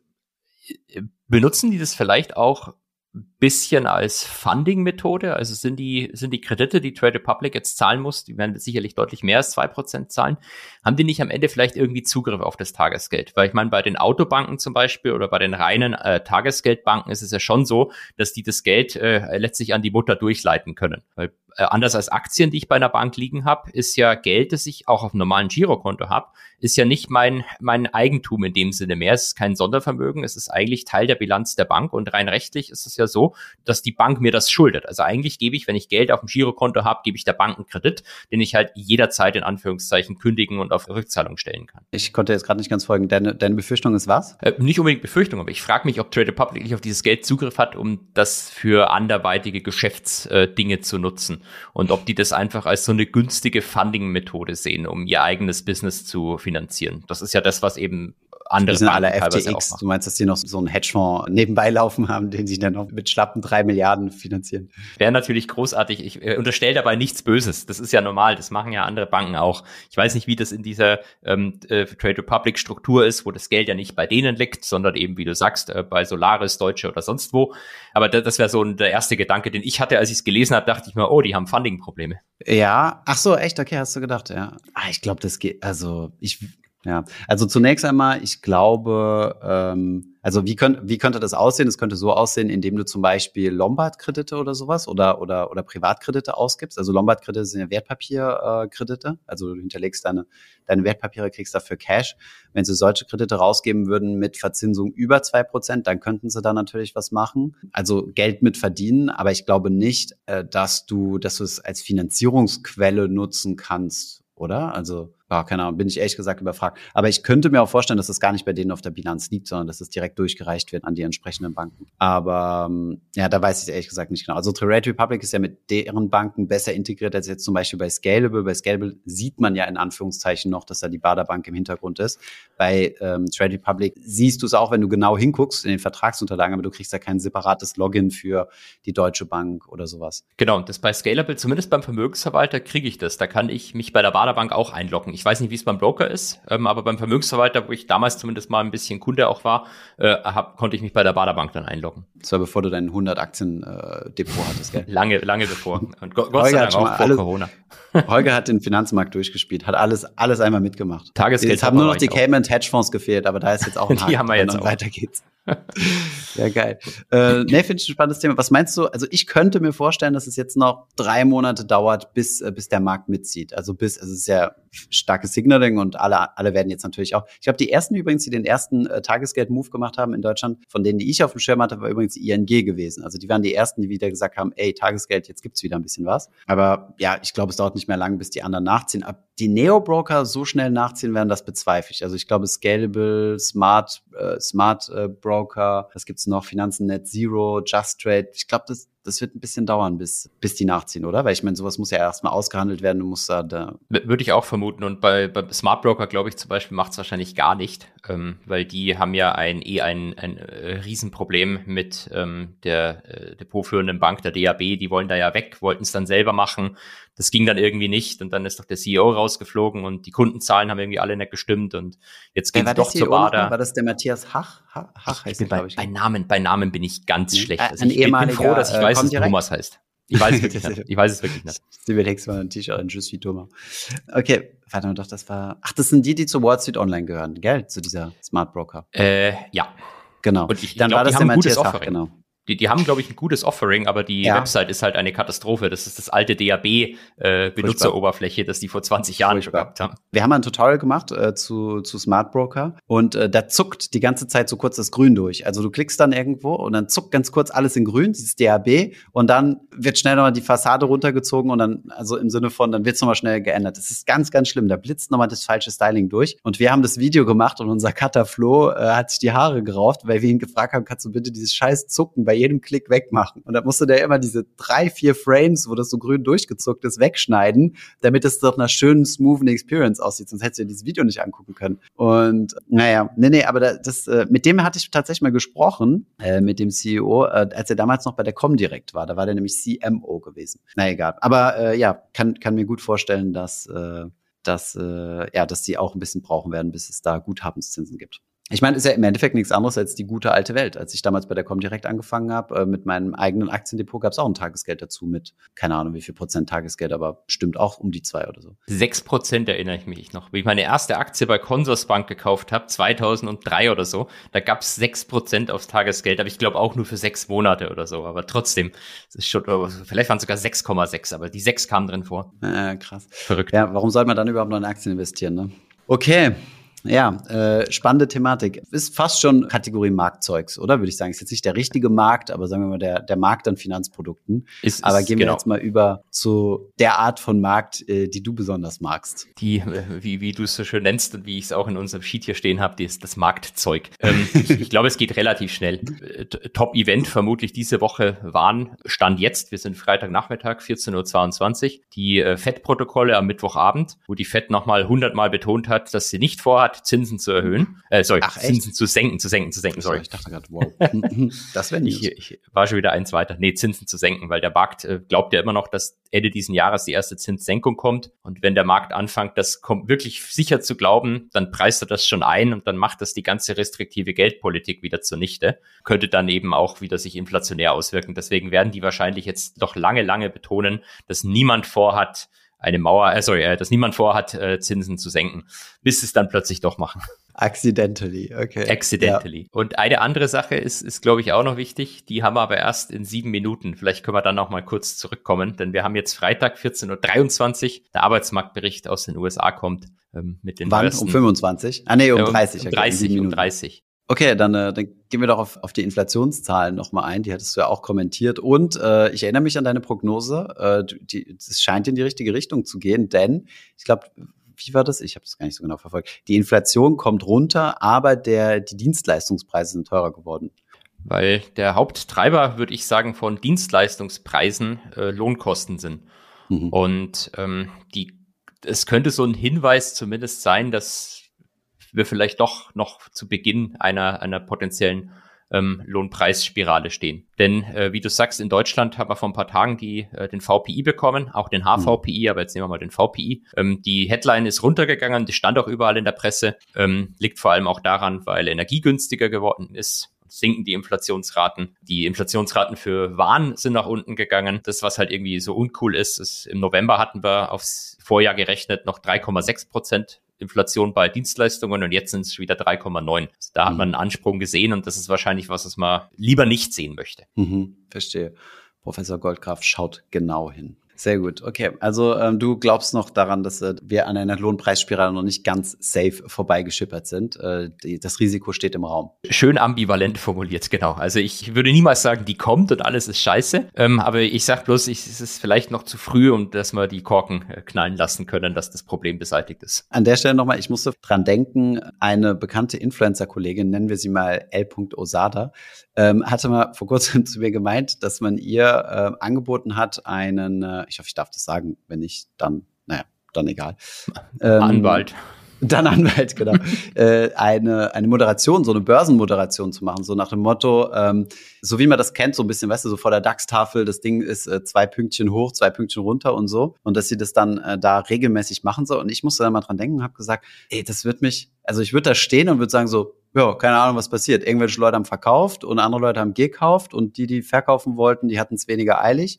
Speaker 1: benutzen die das vielleicht auch bisschen als Funding-Methode. Also sind die, sind die Kredite, die Trade Republic jetzt zahlen muss, die werden sicherlich deutlich mehr als zwei Prozent zahlen, haben die nicht am Ende vielleicht irgendwie Zugriff auf das Tagesgeld? Weil ich meine, bei den Autobanken zum Beispiel oder bei den reinen äh, Tagesgeldbanken ist es ja schon so, dass die das Geld äh, letztlich an die Mutter durchleiten können. Weil äh, anders als Aktien, die ich bei einer Bank liegen habe, ist ja Geld, das ich auch auf einem normalen Girokonto habe, ist ja nicht mein, mein Eigentum in dem Sinne mehr. Es ist kein Sondervermögen, es ist eigentlich Teil der Bilanz der Bank und rein rechtlich ist es ja so, dass die Bank mir das schuldet. Also eigentlich gebe ich, wenn ich Geld auf dem Girokonto habe, gebe ich der Bank einen Kredit, den ich halt jederzeit in Anführungszeichen kündigen und auf Rückzahlung stellen kann.
Speaker 2: Ich konnte jetzt gerade nicht ganz folgen. Deine, deine Befürchtung ist was?
Speaker 1: Äh, nicht unbedingt Befürchtung, aber ich frage mich, ob Trade Republic nicht auf dieses Geld Zugriff hat, um das für anderweitige Geschäftsdinge äh, zu nutzen und ob die das einfach als so eine günstige Funding-Methode sehen, um ihr eigenes Business zu finanzieren. Das ist ja das, was eben andere
Speaker 2: sind alle FTX. Du meinst, dass die noch so einen Hedgefonds nebenbei laufen haben, den sie dann noch mit schlappen drei Milliarden finanzieren?
Speaker 1: Wäre natürlich großartig. Ich äh, unterstelle dabei nichts Böses. Das ist ja normal. Das machen ja andere Banken auch. Ich weiß nicht, wie das in dieser ähm, äh, Trade Republic Struktur ist, wo das Geld ja nicht bei denen liegt, sondern eben, wie du sagst, äh, bei Solaris, Deutsche oder sonst wo. Aber das, das wäre so der erste Gedanke, den ich hatte, als ich es gelesen habe, dachte ich mir, oh, die haben Funding-Probleme.
Speaker 2: Ja, ach so, echt, okay, hast du gedacht, ja. Ah, ich glaube, das geht, also ich ja, also zunächst einmal, ich glaube, ähm, also wie, könnt, wie könnte das aussehen? Es könnte so aussehen, indem du zum Beispiel Lombard-Kredite oder sowas oder, oder, oder Privatkredite ausgibst. Also Lombard-Kredite sind ja Wertpapierkredite. Also du hinterlegst deine, deine Wertpapiere, kriegst dafür Cash. Wenn sie solche Kredite rausgeben würden mit Verzinsung über zwei Prozent, dann könnten sie da natürlich was machen. Also Geld mit verdienen. Aber ich glaube nicht, äh, dass du, dass du es als Finanzierungsquelle nutzen kannst oder? Also oh, keine Ahnung, bin ich ehrlich gesagt überfragt. Aber ich könnte mir auch vorstellen, dass das gar nicht bei denen auf der Bilanz liegt, sondern dass es direkt durchgereicht wird an die entsprechenden Banken. Aber ähm, ja, da weiß ich ehrlich gesagt nicht genau. Also Trade Republic ist ja mit deren Banken besser integriert als jetzt zum Beispiel bei Scalable. Bei Scalable sieht man ja in Anführungszeichen noch, dass da die Bader Bank im Hintergrund ist. Bei ähm, Trade Republic siehst du es auch, wenn du genau hinguckst in den Vertragsunterlagen, aber du kriegst da kein separates Login für die Deutsche Bank oder sowas.
Speaker 1: Genau, und das bei Scalable, zumindest beim Vermögensverwalter, kriege ich das. Da kann ich mich bei der Bader Bank auch einloggen. Ich weiß nicht, wie es beim Broker ist, ähm, aber beim Vermögensverwalter, wo ich damals zumindest mal ein bisschen Kunde auch war, äh, hab, konnte ich mich bei der Bader Bank dann einloggen.
Speaker 2: Das war bevor du dein 100 Aktien äh, Depot hattest, gell?
Speaker 1: lange, lange bevor. Und Gott, Gott sei Dank auch vor
Speaker 2: alles,
Speaker 1: Corona.
Speaker 2: Holger hat den Finanzmarkt durchgespielt, hat alles, alles einmal mitgemacht.
Speaker 1: Tagesgeld.
Speaker 2: Jetzt haben nur noch die Cayman Hedgefonds gefehlt, aber da ist jetzt auch ein
Speaker 1: Die haben wir jetzt auch.
Speaker 2: Weiter geht's. ja, geil. Äh, nee, finde ich ein spannendes Thema. Was meinst du? Also ich könnte mir vorstellen, dass es jetzt noch drei Monate dauert, bis, äh, bis der Markt mitzieht. Also bis, also es ist ja starkes Signaling und alle, alle werden jetzt natürlich auch. Ich glaube, die ersten übrigens, die den ersten äh, Tagesgeld-Move gemacht haben in Deutschland, von denen, die ich auf dem Schirm hatte, war übrigens ING gewesen. Also die waren die ersten, die wieder gesagt haben, ey, Tagesgeld, jetzt gibt's wieder ein bisschen was. Aber ja, ich glaube, es dauert nicht mehr lang, bis die anderen nachziehen. Ab die Neo-Broker so schnell nachziehen werden, das bezweifle ich. Also ich glaube, Scalable, Smart, äh, Smart äh, Broker, was gibt's noch? Finanzen Net Zero, Just Trade. Ich glaube, das, das wird ein bisschen dauern, bis, bis die nachziehen, oder? Weil ich meine, sowas muss ja erstmal ausgehandelt werden. Du musst da, da
Speaker 1: Würde ich auch vermuten. Und bei, bei Smart Broker, glaube ich, zum Beispiel macht es wahrscheinlich gar nicht, ähm, weil die haben ja ein eh ein, ein äh, Riesenproblem mit ähm, der äh, depotführenden Bank, der DAB. Die wollen da ja weg, wollten es dann selber machen. Das ging dann irgendwie nicht und dann ist doch der CEO rausgeflogen und die Kundenzahlen haben irgendwie alle nicht gestimmt und jetzt geht es doch zur Bader.
Speaker 2: War das der Matthias Hach? Hach, Hach
Speaker 1: heißt ich der, bei, ich. Bei Namen, bei Namen bin ich ganz ja. schlecht. Also ich bin froh, dass ich äh, weiß, dass Thomas heißt. Ich weiß es wirklich nicht. Ich weiß es wirklich nicht.
Speaker 2: Sie überlegst mal ein T-Shirt, ein Just wie Thomas. Okay, warte mal, doch, das war. Ach, das sind die, die zu Wall Street Online gehören, gell? Zu dieser Smart Broker.
Speaker 1: Äh, ja.
Speaker 2: Genau.
Speaker 1: Und ich, dann ich glaub, war das der Matthias Hach, genau. Die, die haben, glaube ich, ein gutes Offering, aber die ja. Website ist halt eine Katastrophe. Das ist das alte DAB-Benutzeroberfläche, äh, das die vor 20 Jahren schon gehabt haben.
Speaker 2: Wir haben ein Tutorial gemacht äh, zu, zu Smart Broker und äh, da zuckt die ganze Zeit so kurz das Grün durch. Also du klickst dann irgendwo und dann zuckt ganz kurz alles in Grün, dieses DAB, und dann wird schnell nochmal die Fassade runtergezogen und dann, also im Sinne von, dann wird es nochmal schnell geändert. Das ist ganz, ganz schlimm. Da blitzt nochmal das falsche Styling durch. Und wir haben das Video gemacht und unser Cutter Flo äh, hat sich die Haare gerauft, weil wir ihn gefragt haben, kannst du bitte dieses scheiß Zucken bei jedem Klick wegmachen. Und da musste der immer diese drei, vier Frames, wo das so grün durchgezuckt ist, wegschneiden, damit es doch einer schönen, smoothen Experience aussieht. Sonst hättest du dir dieses Video nicht angucken können. Und naja, nee, nee, aber das, äh, mit dem hatte ich tatsächlich mal gesprochen, äh, mit dem CEO, äh, als er damals noch bei der Comdirect war. Da war der nämlich CMO gewesen. Na egal. Aber äh, ja, kann, kann mir gut vorstellen, dass, äh, dass, äh, ja, dass die auch ein bisschen brauchen werden, bis es da Guthabenszinsen gibt. Ich meine, ist ja im Endeffekt nichts anderes als die gute alte Welt. Als ich damals bei der Comdirect angefangen habe, äh, mit meinem eigenen Aktiendepot gab es auch ein Tagesgeld dazu mit, keine Ahnung wie viel Prozent Tagesgeld, aber bestimmt auch um die zwei oder so.
Speaker 1: Sechs Prozent erinnere ich mich noch. Wie ich meine erste Aktie bei Consorsbank gekauft habe, 2003 oder so, da gab es sechs Prozent aufs Tagesgeld, aber ich glaube auch nur für sechs Monate oder so. Aber trotzdem, das ist schon, vielleicht waren es sogar 6,6, aber die sechs kamen drin vor.
Speaker 2: Äh, krass. Verrückt. Ja, warum soll man dann überhaupt noch in Aktien investieren, ne? Okay, ja, äh, spannende Thematik. Ist fast schon Kategorie Marktzeugs, oder? Würde ich sagen. Ist jetzt nicht der richtige Markt, aber sagen wir mal der, der Markt an Finanzprodukten. Ist, aber gehen wir genau. jetzt mal über zu der Art von Markt, äh, die du besonders magst.
Speaker 1: Die, äh, wie, wie du es so schön nennst und wie ich es auch in unserem Sheet hier stehen habe, die ist das Marktzeug. Ähm, ich, ich glaube, es geht relativ schnell. Äh, Top-Event vermutlich diese Woche waren, Stand jetzt, wir sind Freitagnachmittag, 14.22 Uhr, die äh, FED-Protokolle am Mittwochabend, wo die FED nochmal hundertmal betont hat, dass sie nicht vorhat, hat, Zinsen zu erhöhen. Äh, sorry, Ach, Zinsen zu senken, zu senken, zu senken, sorry.
Speaker 2: Ich dachte gerade, wow. das wäre
Speaker 1: nicht. Ich, ich war schon wieder eins weiter. Nee, Zinsen zu senken, weil der Markt äh, glaubt ja immer noch, dass Ende diesen Jahres die erste Zinssenkung kommt. Und wenn der Markt anfängt, das kommt wirklich sicher zu glauben, dann preist er das schon ein und dann macht das die ganze restriktive Geldpolitik wieder zunichte. Könnte dann eben auch wieder sich inflationär auswirken. Deswegen werden die wahrscheinlich jetzt noch lange, lange betonen, dass niemand vorhat, eine Mauer, äh, sorry, äh, dass niemand vorhat, äh, Zinsen zu senken, bis es dann plötzlich doch machen.
Speaker 2: Accidentally, okay.
Speaker 1: Accidentally. Ja. Und eine andere Sache ist, ist glaube ich, auch noch wichtig. Die haben wir aber erst in sieben Minuten. Vielleicht können wir dann noch mal kurz zurückkommen, denn wir haben jetzt Freitag 14.23 Uhr. Der Arbeitsmarktbericht aus den USA kommt ähm, mit den
Speaker 2: Wann?
Speaker 1: Neuesten,
Speaker 2: um 25? Ah, nee, um 30.
Speaker 1: Um 30, okay, um 30.
Speaker 2: Okay, dann, äh, dann gehen wir doch auf, auf die Inflationszahlen nochmal ein. Die hattest du ja auch kommentiert. Und äh, ich erinnere mich an deine Prognose. Äh, die, es scheint in die richtige Richtung zu gehen, denn ich glaube, wie war das? Ich habe das gar nicht so genau verfolgt. Die Inflation kommt runter, aber der, die Dienstleistungspreise sind teurer geworden.
Speaker 1: Weil der Haupttreiber, würde ich sagen, von Dienstleistungspreisen äh, Lohnkosten sind. Mhm. Und ähm, die, es könnte so ein Hinweis zumindest sein, dass wir vielleicht doch noch zu Beginn einer, einer potenziellen ähm, Lohnpreisspirale stehen. Denn äh, wie du sagst, in Deutschland haben wir vor ein paar Tagen die, äh, den VPI bekommen, auch den HVPI, mhm. aber jetzt nehmen wir mal den VPI. Ähm, die Headline ist runtergegangen, die stand auch überall in der Presse, ähm, liegt vor allem auch daran, weil Energie günstiger geworden ist sinken die Inflationsraten. Die Inflationsraten für Waren sind nach unten gegangen. Das, was halt irgendwie so uncool ist, ist im November hatten wir aufs Vorjahr gerechnet noch 3,6 Prozent Inflation bei Dienstleistungen und jetzt sind es wieder 3,9. Also da hat mhm. man einen Ansprung gesehen und das ist wahrscheinlich was, was man lieber nicht sehen möchte.
Speaker 2: Mhm, verstehe. Professor Goldgraf schaut genau hin. Sehr gut. Okay, also ähm, du glaubst noch daran, dass äh, wir an einer Lohnpreisspirale noch nicht ganz safe vorbeigeschippert sind. Äh, die, das Risiko steht im Raum.
Speaker 1: Schön ambivalent formuliert, genau. Also ich würde niemals sagen, die kommt und alles ist scheiße. Ähm, aber ich sag bloß, ich, es ist vielleicht noch zu früh, um dass wir die Korken äh, knallen lassen können, dass das Problem beseitigt ist.
Speaker 2: An der Stelle nochmal, ich musste dran denken, eine bekannte Influencer-Kollegin, nennen wir sie mal L. Osada, ähm, hatte mal vor kurzem zu mir gemeint, dass man ihr äh, angeboten hat, einen äh, ich hoffe, ich darf das sagen. Wenn nicht, dann, naja, dann egal.
Speaker 1: Ähm, Anwalt.
Speaker 2: Dann Anwalt, genau. äh, eine, eine Moderation, so eine Börsenmoderation zu machen, so nach dem Motto, ähm, so wie man das kennt, so ein bisschen, weißt du, so vor der DAX-Tafel, das Ding ist äh, zwei Pünktchen hoch, zwei Pünktchen runter und so. Und dass sie das dann äh, da regelmäßig machen soll. Und ich musste da mal dran denken und habe gesagt, ey, das wird mich, also ich würde da stehen und würde sagen so, ja, keine Ahnung, was passiert. Irgendwelche Leute haben verkauft und andere Leute haben gekauft und die, die verkaufen wollten, die hatten es weniger eilig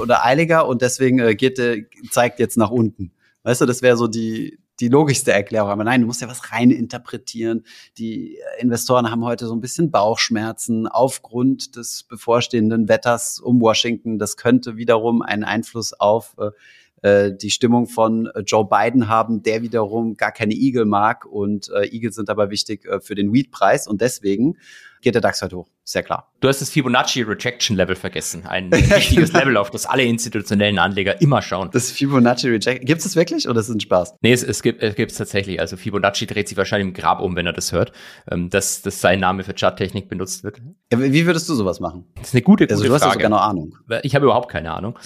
Speaker 2: oder eiliger und deswegen äh, geht, äh, zeigt jetzt nach unten. Weißt du, das wäre so die, die logischste Erklärung. Aber nein, du musst ja was rein interpretieren. Die Investoren haben heute so ein bisschen Bauchschmerzen aufgrund des bevorstehenden Wetters um Washington. Das könnte wiederum einen Einfluss auf äh, äh, die Stimmung von äh, Joe Biden haben, der wiederum gar keine Igel mag und äh, Igel sind aber wichtig äh, für den Weed-Preis und deswegen geht der DAX halt hoch. Sehr klar.
Speaker 1: Du hast das Fibonacci Rejection Level vergessen. Ein wichtiges Level, auf das alle institutionellen Anleger immer schauen.
Speaker 2: Das Fibonacci Rejection. Gibt es das wirklich oder ist es ein Spaß?
Speaker 1: Nee, es, es gibt es gibt's tatsächlich. Also Fibonacci dreht sich wahrscheinlich im Grab um, wenn er das hört, ähm, dass, dass sein Name für Charttechnik benutzt wird.
Speaker 2: Ja, wie würdest du sowas machen?
Speaker 1: Das ist eine gute,
Speaker 2: gute also, du hast Frage. sogar noch Ahnung.
Speaker 1: Ich habe überhaupt keine Ahnung.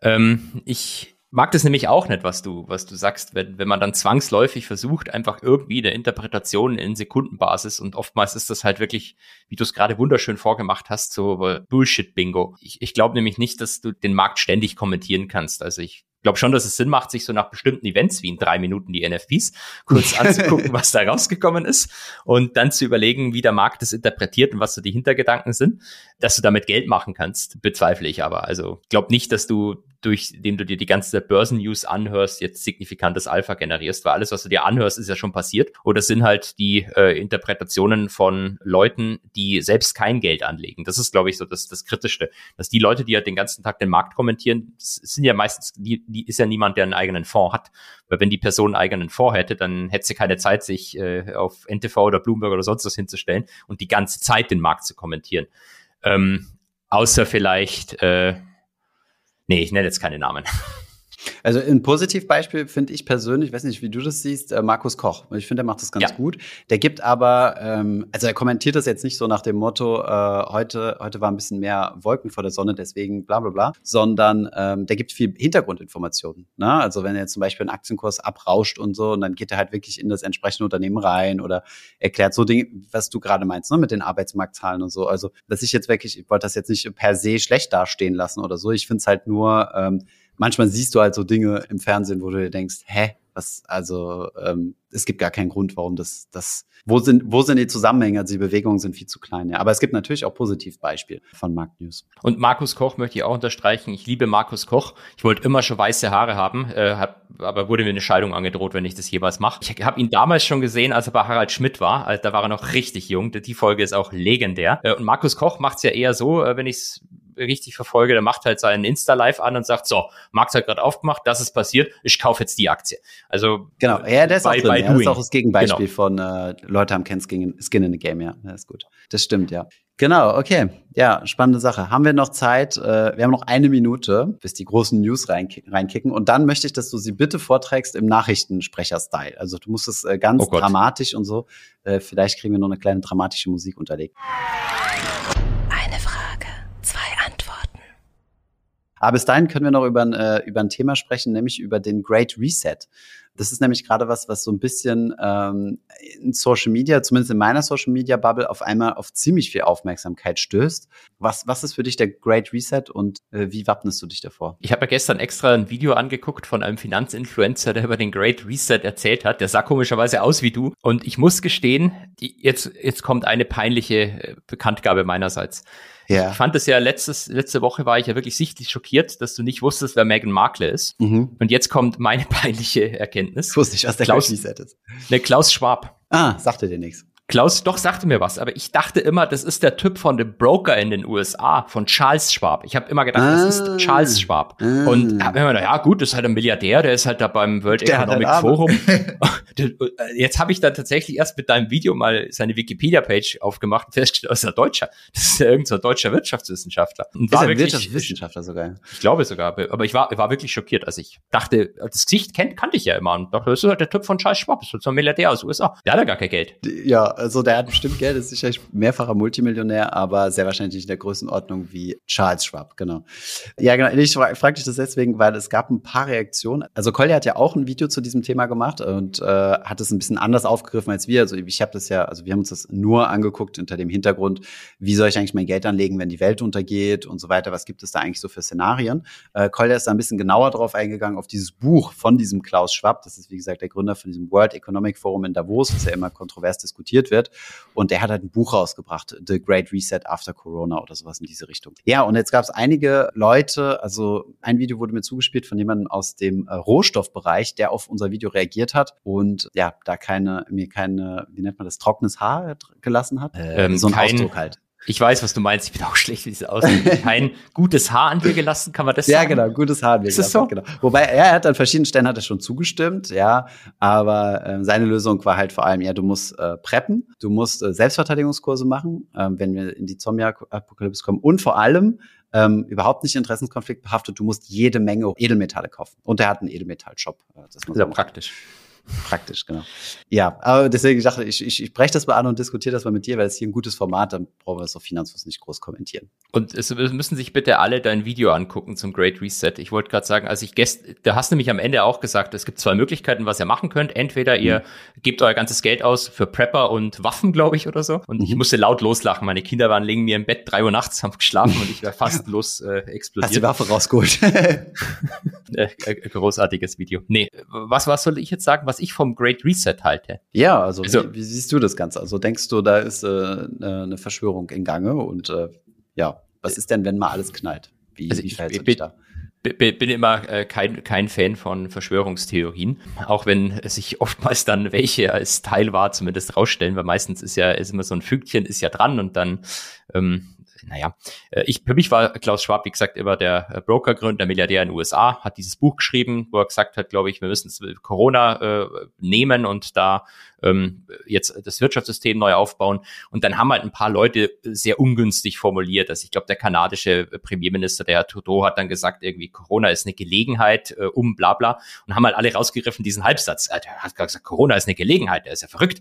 Speaker 1: Ähm, ich mag das nämlich auch nicht, was du, was du sagst, wenn, wenn man dann zwangsläufig versucht, einfach irgendwie eine Interpretation in Sekundenbasis und oftmals ist das halt wirklich, wie du es gerade wunderschön vorgemacht hast, so Bullshit-Bingo. Ich, ich glaube nämlich nicht, dass du den Markt ständig kommentieren kannst. Also ich glaube schon, dass es Sinn macht, sich so nach bestimmten Events wie in drei Minuten die NFTs kurz anzugucken, was da rausgekommen ist und dann zu überlegen, wie der Markt das interpretiert und was so die Hintergedanken sind. Dass du damit Geld machen kannst, bezweifle ich aber. Also glaube nicht, dass du durch dem du dir die ganze Börsennews anhörst, jetzt signifikantes Alpha generierst, weil alles, was du dir anhörst, ist ja schon passiert. Oder sind halt die äh, Interpretationen von Leuten, die selbst kein Geld anlegen. Das ist, glaube ich, so das, das Kritischste. Dass die Leute, die ja halt den ganzen Tag den Markt kommentieren, sind ja meistens, die, ist ja niemand, der einen eigenen Fonds hat. Weil wenn die Person einen eigenen Fonds hätte, dann hätte sie keine Zeit, sich äh, auf NTV oder Bloomberg oder sonst was hinzustellen und die ganze Zeit den Markt zu kommentieren. Ähm, außer vielleicht äh, Nee, ich nenne jetzt keine Namen.
Speaker 2: Also ein Positivbeispiel finde ich persönlich, weiß nicht, wie du das siehst, äh, Markus Koch. Ich finde, der macht das ganz ja. gut. Der gibt aber, ähm, also er kommentiert das jetzt nicht so nach dem Motto, äh, heute, heute war ein bisschen mehr Wolken vor der Sonne, deswegen bla bla bla, sondern ähm, der gibt viel Hintergrundinformationen. Ne? Also wenn er jetzt zum Beispiel einen Aktienkurs abrauscht und so, und dann geht er halt wirklich in das entsprechende Unternehmen rein oder erklärt so Dinge, was du gerade meinst, ne? mit den Arbeitsmarktzahlen und so. Also, dass ich jetzt wirklich, ich wollte das jetzt nicht per se schlecht dastehen lassen oder so. Ich finde es halt nur, ähm, manchmal siehst du halt so Dinge im Fernsehen, wo du dir denkst, hä, was, also ähm, es gibt gar keinen Grund, warum das, das, wo sind, wo sind die Zusammenhänge? Also die Bewegungen sind viel zu klein. Ja. Aber es gibt natürlich auch Positivbeispiele von Markt News.
Speaker 1: Und Markus Koch möchte ich auch unterstreichen. Ich liebe Markus Koch. Ich wollte immer schon weiße Haare haben, äh, hab, aber wurde mir eine Scheidung angedroht, wenn ich das jeweils mache. Ich habe ihn damals schon gesehen, als er bei Harald Schmidt war. Also, da war er noch richtig jung. Die Folge ist auch legendär. Äh, und Markus Koch macht es ja eher so, äh, wenn ich es richtig verfolge, der macht halt seinen Insta-Live an und sagt, so, Markt hat gerade aufgemacht, das ist passiert, ich kaufe jetzt die Aktie. Also
Speaker 2: Genau, ja, der ist bei, auch drin. Ja, das ist auch das Gegenbeispiel genau. von äh, Leute haben kein Skin, Skin in the Game, ja. Das ist gut. Das stimmt, ja. Genau, okay. Ja, spannende Sache. Haben wir noch Zeit? Äh, wir haben noch eine Minute, bis die großen News reinkicken. Und dann möchte ich, dass du sie bitte vorträgst im Nachrichtensprecher-Style. Also du musst es äh, ganz oh dramatisch und so. Äh, vielleicht kriegen wir noch eine kleine dramatische Musik unterlegt.
Speaker 3: Eine Frage, zwei Antworten.
Speaker 2: Aber bis dahin können wir noch über ein, über ein Thema sprechen, nämlich über den Great Reset. Das ist nämlich gerade was, was so ein bisschen ähm, in Social Media, zumindest in meiner Social Media Bubble, auf einmal auf ziemlich viel Aufmerksamkeit stößt. Was, was ist für dich der Great Reset und äh, wie wappnest du dich davor?
Speaker 1: Ich habe ja gestern extra ein Video angeguckt von einem Finanzinfluencer, der über den Great Reset erzählt hat. Der sah komischerweise aus wie du. Und ich muss gestehen, die, jetzt, jetzt kommt eine peinliche äh, Bekanntgabe meinerseits. Ja. Ich fand es ja letztes, letzte Woche war ich ja wirklich sichtlich schockiert, dass du nicht wusstest, wer Meghan Markle ist. Mhm. Und jetzt kommt meine peinliche Erkenntnis.
Speaker 2: Ich wusste nicht, was der
Speaker 1: Klaus, ist. Ne, Klaus Schwab.
Speaker 2: Ah, sagte dir nichts.
Speaker 1: Klaus, doch, sagte mir was, aber ich dachte immer, das ist der Typ von dem Broker in den USA, von Charles Schwab. Ich habe immer gedacht, ah, das ist ah. Charles Schwab. Ah. Und habe immer gedacht, ja gut, das ist halt ein Milliardär, der ist halt da beim World Economic Forum. Jetzt habe ich dann tatsächlich erst mit deinem Video mal seine Wikipedia-Page aufgemacht und festgestellt, das ist ja Deutscher. Das ist ja irgendein deutscher Wirtschaftswissenschaftler. Und
Speaker 2: ist war wirklich, Wirtschaftswissenschaftler sogar.
Speaker 1: Ich glaube sogar, aber ich war, war wirklich schockiert. Also ich dachte, das Gesicht kennt, kannte ich ja immer und dachte, das ist halt der Typ von Charles Schwab, das ist so ein Milliardär aus den USA. Der hat ja gar kein Geld.
Speaker 2: Ja, also der hat bestimmt Geld, ist sicherlich mehrfacher Multimillionär, aber sehr wahrscheinlich nicht in der Größenordnung wie Charles Schwab, genau. Ja, genau. Ich frage frag dich das deswegen, weil es gab ein paar Reaktionen. Also Collier hat ja auch ein Video zu diesem Thema gemacht und äh, hat es ein bisschen anders aufgegriffen als wir. Also ich habe das ja, also wir haben uns das nur angeguckt unter dem Hintergrund, wie soll ich eigentlich mein Geld anlegen, wenn die Welt untergeht und so weiter. Was gibt es da eigentlich so für Szenarien? Äh, Collier ist da ein bisschen genauer drauf eingegangen, auf dieses Buch von diesem Klaus Schwab. Das ist, wie gesagt, der Gründer von diesem World Economic Forum in Davos, was ja immer kontrovers diskutiert wird. Und der hat halt ein Buch rausgebracht, The Great Reset After Corona oder sowas in diese Richtung. Ja, und jetzt gab es einige Leute, also ein Video wurde mir zugespielt von jemandem aus dem äh, Rohstoffbereich, der auf unser Video reagiert hat und ja, da keine, mir keine, wie nennt man das, trockenes Haar gelassen hat.
Speaker 1: Ähm, so ein kein, Ausdruck halt. Ich weiß, was du meinst. Ich bin auch schlecht, wie es aussieht. Kein gutes Haar an dir gelassen, kann man das
Speaker 2: sagen? Ja, genau, gutes Haar an mir
Speaker 1: Ist gelassen. So?
Speaker 2: Genau. Wobei, er hat an verschiedenen Stellen hat er schon zugestimmt, ja. Aber äh, seine Lösung war halt vor allem, ja, du musst äh, preppen, du musst äh, Selbstverteidigungskurse machen, äh, wenn wir in die Zombie-Apokalypse kommen. Und vor allem, ähm, überhaupt nicht Interessenskonflikt behaftet, du musst jede Menge Edelmetalle kaufen. Und er hat einen Edelmetall-Shop.
Speaker 1: Äh, das ist ja praktisch.
Speaker 2: Praktisch, genau. Ja, aber deswegen ich dachte ich, ich, ich breche das mal an und diskutiere das mal mit dir, weil es hier ein gutes Format, dann brauchen wir das auf Finanzfluss nicht groß kommentieren.
Speaker 1: Und es müssen sich bitte alle dein Video angucken zum Great Reset. Ich wollte gerade sagen, als ich gestern, da hast du nämlich am Ende auch gesagt, es gibt zwei Möglichkeiten, was ihr machen könnt. Entweder ihr mhm. gebt euer ganzes Geld aus für Prepper und Waffen, glaube ich, oder so. Und mhm. ich musste laut loslachen. Meine Kinder waren liegen mir im Bett drei Uhr nachts, haben geschlafen und ich wäre fast los äh, explodiert.
Speaker 2: Hast die Waffe rausgeholt?
Speaker 1: äh, äh, großartiges Video. Nee, was, was soll ich jetzt sagen? was ich vom Great Reset halte.
Speaker 2: Ja, also, also wie, wie, siehst du das Ganze? Also denkst du, da ist äh, eine Verschwörung in Gange und äh, ja, was ist denn, wenn mal alles knallt?
Speaker 1: Wie, also wie verhältst du dich da? bin immer äh, kein, kein Fan von Verschwörungstheorien, auch wenn sich oftmals dann welche als Teil war zumindest rausstellen, weil meistens ist ja ist immer so ein Fügchen ist ja dran und dann ähm, naja, äh, ich, für mich war Klaus Schwab, wie gesagt, immer der äh, Brokergründer, der Milliardär in den USA, hat dieses Buch geschrieben, wo er gesagt hat, glaube ich, wir müssen Corona äh, nehmen und da ähm, jetzt das Wirtschaftssystem neu aufbauen. Und dann haben halt ein paar Leute sehr ungünstig formuliert. Also ich glaube, der kanadische Premierminister, der Herr Trudeau, hat dann gesagt, irgendwie Corona ist eine Gelegenheit, äh, um bla bla. Und haben halt alle rausgegriffen, diesen Halbsatz. Er hat gesagt, Corona ist eine Gelegenheit, der ist ja verrückt.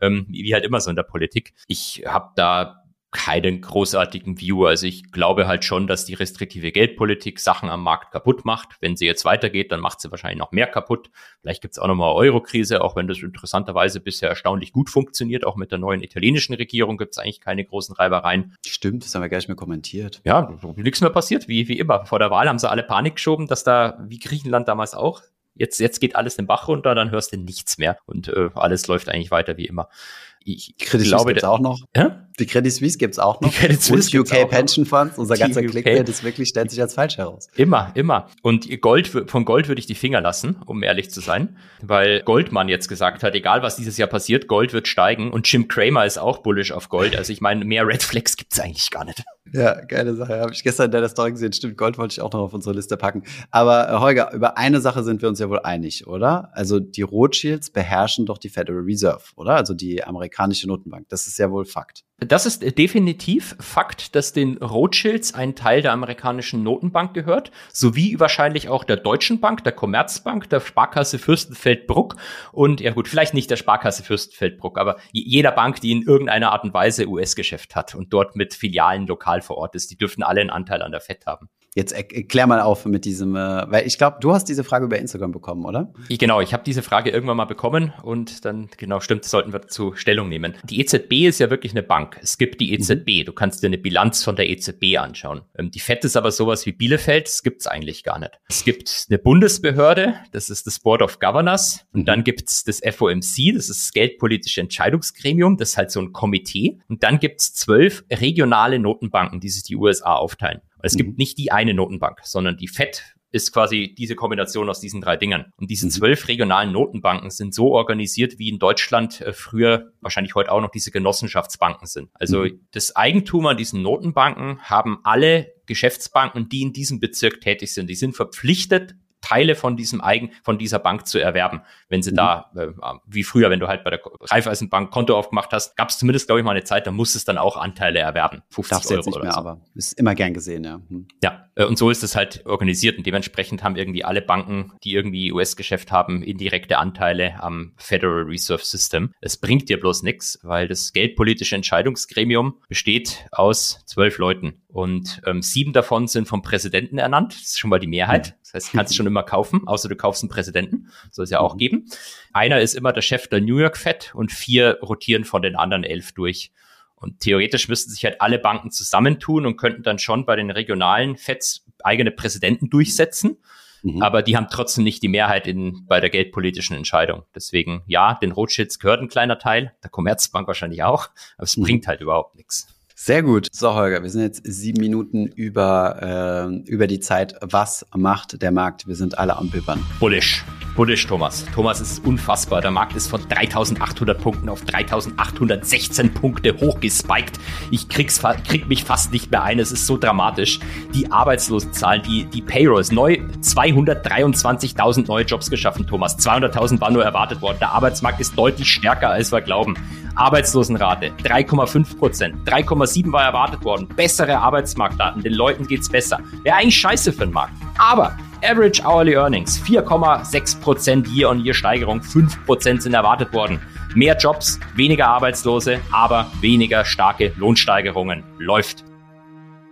Speaker 1: Ähm, wie halt immer so in der Politik. Ich habe da keinen großartigen View. Also ich glaube halt schon, dass die restriktive Geldpolitik Sachen am Markt kaputt macht. Wenn sie jetzt weitergeht, dann macht sie wahrscheinlich noch mehr kaputt. Vielleicht gibt's auch nochmal Euro-Krise, auch wenn das interessanterweise bisher erstaunlich gut funktioniert. Auch mit der neuen italienischen Regierung gibt's eigentlich keine großen Reibereien.
Speaker 2: Stimmt, das haben wir gar nicht mehr kommentiert.
Speaker 1: Ja, nichts mehr passiert, wie, wie immer. Vor der Wahl haben sie alle Panik geschoben, dass da, wie Griechenland damals auch, jetzt, jetzt geht alles den Bach runter, dann hörst du nichts mehr und äh, alles läuft eigentlich weiter wie immer
Speaker 2: ich Credit glaube, gibt's auch noch. Ja? Die Credit Suisse gibt's auch noch. Die Credit Suisse Und UK Pension Funds. Unser ganzer UK. Clickbait ist wirklich, stellt sich als falsch heraus.
Speaker 1: Immer, immer. Und Gold, von Gold würde ich die Finger lassen, um ehrlich zu sein. Weil Goldman jetzt gesagt hat, egal was dieses Jahr passiert, Gold wird steigen. Und Jim Cramer ist auch bullish auf Gold. Also ich meine, mehr Red Flags gibt's eigentlich gar nicht.
Speaker 2: Ja, geile Sache. Habe ich gestern in der Story gesehen. Stimmt, Gold wollte ich auch noch auf unsere Liste packen. Aber äh, Holger, über eine Sache sind wir uns ja wohl einig, oder? Also die Rothschilds beherrschen doch die Federal Reserve, oder? Also die amerikanische Notenbank. Das ist ja wohl Fakt.
Speaker 1: Das ist definitiv Fakt, dass den Rothschilds ein Teil der amerikanischen Notenbank gehört, sowie wahrscheinlich auch der Deutschen Bank, der Commerzbank, der Sparkasse Fürstenfeldbruck und ja gut, vielleicht nicht der Sparkasse Fürstenfeldbruck, aber jeder Bank, die in irgendeiner Art und Weise US-Geschäft hat und dort mit Filialen lokal vor Ort ist, die dürften alle einen Anteil an der FED haben.
Speaker 2: Jetzt erklär mal auf mit diesem, äh, weil ich glaube, du hast diese Frage über Instagram bekommen, oder?
Speaker 1: Ich, genau, ich habe diese Frage irgendwann mal bekommen und dann, genau, stimmt, sollten wir dazu Stellung nehmen. Die EZB ist ja wirklich eine Bank. Es gibt die EZB, mhm. du kannst dir eine Bilanz von der EZB anschauen. Ähm, die FED ist aber sowas wie Bielefeld, das gibt's eigentlich gar nicht. Es gibt eine Bundesbehörde, das ist das Board of Governors und mhm. dann gibt's das FOMC, das ist das Geldpolitische Entscheidungsgremium, das ist halt so ein Komitee und dann gibt's zwölf regionale Notenbanken, die sich die USA aufteilen. Es mhm. gibt nicht die eine Notenbank, sondern die FED ist quasi diese Kombination aus diesen drei Dingen. Und diese mhm. zwölf regionalen Notenbanken sind so organisiert, wie in Deutschland äh, früher, wahrscheinlich heute auch noch diese Genossenschaftsbanken sind. Also mhm. das Eigentum an diesen Notenbanken haben alle Geschäftsbanken, die in diesem Bezirk tätig sind. Die sind verpflichtet, Teile von diesem Eigen, von dieser Bank zu erwerben. Wenn sie mhm. da, äh, wie früher, wenn du halt bei der Raiffeisenbank Konto aufgemacht hast, gab es zumindest, glaube ich, mal eine Zeit, da musstest dann auch Anteile erwerben.
Speaker 2: 50 Darfst Euro jetzt nicht mehr, so. aber ist immer gern gesehen, ja. Hm.
Speaker 1: Ja, äh, und so ist es halt organisiert und dementsprechend haben irgendwie alle Banken, die irgendwie US-Geschäft haben, indirekte Anteile am Federal Reserve System. Es bringt dir bloß nichts, weil das geldpolitische Entscheidungsgremium besteht aus zwölf Leuten und ähm, sieben davon sind vom Präsidenten ernannt. Das ist schon mal die Mehrheit. Das heißt, du kannst schon immer kaufen, außer du kaufst einen Präsidenten. Soll es ja auch mhm. geben. Einer ist immer der Chef der New York Fed und vier rotieren von den anderen elf durch. Und theoretisch müssten sich halt alle Banken zusammentun und könnten dann schon bei den regionalen Feds eigene Präsidenten durchsetzen. Mhm. Aber die haben trotzdem nicht die Mehrheit in, bei der geldpolitischen Entscheidung. Deswegen, ja, den Rothschilds gehört ein kleiner Teil, der Commerzbank wahrscheinlich auch, aber es mhm. bringt halt überhaupt nichts.
Speaker 2: Sehr gut. So, Holger, wir sind jetzt sieben Minuten über, äh, über die Zeit. Was macht der Markt? Wir sind alle am Bippern.
Speaker 1: Bullish. Bullish, Thomas. Thomas ist unfassbar. Der Markt ist von 3800 Punkten auf 3816 Punkte hochgespiked. Ich krieg's, krieg mich fast nicht mehr ein. Es ist so dramatisch. Die Arbeitslosenzahlen, die, die Payrolls, neu 223.000 neue Jobs geschaffen, Thomas. 200.000 waren nur erwartet worden. Der Arbeitsmarkt ist deutlich stärker, als wir glauben. Arbeitslosenrate 3,5 Prozent. 3,7 war erwartet worden. Bessere Arbeitsmarktdaten. Den Leuten geht's besser. Wäre eigentlich scheiße für den Markt. Aber Average Hourly Earnings 4,6 Prozent Year-on-Year Steigerung. 5 Prozent sind erwartet worden. Mehr Jobs, weniger Arbeitslose, aber weniger starke Lohnsteigerungen. Läuft.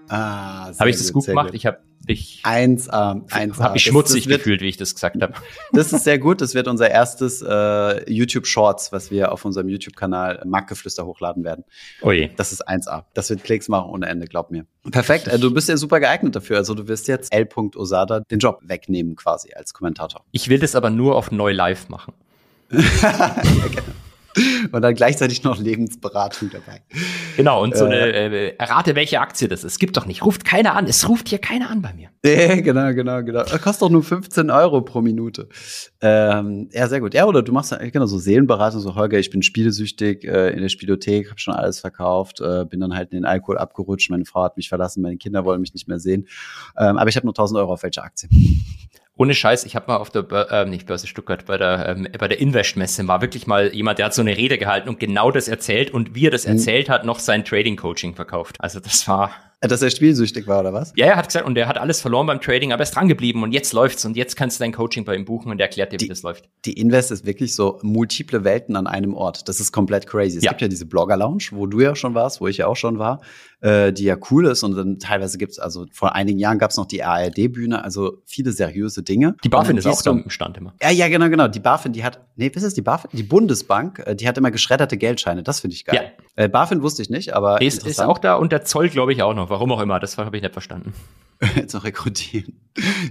Speaker 1: Ah, habe ich das gut, gut gemacht? Gut. Ich habe ich
Speaker 2: 1A, 1A.
Speaker 1: Habe ich schmutzig das, das wird, gefühlt, wie ich das gesagt habe.
Speaker 2: Das ist sehr gut. Das wird unser erstes äh, YouTube Shorts, was wir auf unserem YouTube-Kanal Marktgeflüster hochladen werden.
Speaker 1: Oje.
Speaker 2: Das ist 1A. Das wird Klicks machen ohne Ende, glaub mir. Perfekt. Äh, du bist ja super geeignet dafür. Also du wirst jetzt L. Osada den Job wegnehmen quasi als Kommentator.
Speaker 1: Ich will das aber nur auf neu live machen.
Speaker 2: ja, genau. Und dann gleichzeitig noch Lebensberatung dabei.
Speaker 1: Genau, und so eine, äh, äh, errate, welche Aktie das ist. Gibt doch nicht, ruft keiner an. Es ruft hier keiner an bei mir.
Speaker 2: Ja, genau, genau, genau. Kostet doch nur 15 Euro pro Minute. Ähm, ja, sehr gut. Ja, oder du machst genau so Seelenberatung, so Holger, ich bin spielesüchtig äh, in der Spielothek, habe schon alles verkauft, äh, bin dann halt in den Alkohol abgerutscht, meine Frau hat mich verlassen, meine Kinder wollen mich nicht mehr sehen. Ähm, aber ich habe nur 1000 Euro auf welche Aktie?
Speaker 1: Ohne Scheiß, ich habe mal auf der äh, nicht Börse Stuttgart bei der ähm, bei der Invest-Messe war wirklich mal jemand, der hat so eine Rede gehalten und genau das erzählt und wie er das mhm. erzählt hat, noch sein Trading Coaching verkauft. Also das war
Speaker 2: dass er spielsüchtig war, oder was?
Speaker 1: Ja, er hat gesagt, und er hat alles verloren beim Trading, aber er ist dran geblieben und jetzt läuft's und jetzt kannst du dein Coaching bei ihm buchen und er erklärt dir,
Speaker 2: die,
Speaker 1: wie das läuft.
Speaker 2: Die Invest ist wirklich so multiple Welten an einem Ort. Das ist komplett crazy. Es ja. gibt ja diese Blogger-Lounge, wo du ja schon warst, wo ich ja auch schon war, äh, die ja cool ist und dann teilweise gibt's also vor einigen Jahren gab's noch die ARD-Bühne, also viele seriöse Dinge.
Speaker 1: Die BaFin ist auch da im Stand immer.
Speaker 2: Ja, ja, genau, genau. Die BaFin, die hat, nee, was ist die BaFin? Die Bundesbank, äh, die hat immer geschredderte Geldscheine. Das finde ich geil. Ja. Äh, BaFin wusste ich nicht, aber.
Speaker 1: Ist, ist auch da und der Zoll, glaube ich, auch noch. Warum auch immer. Das habe ich nicht verstanden.
Speaker 2: Jetzt noch rekrutieren.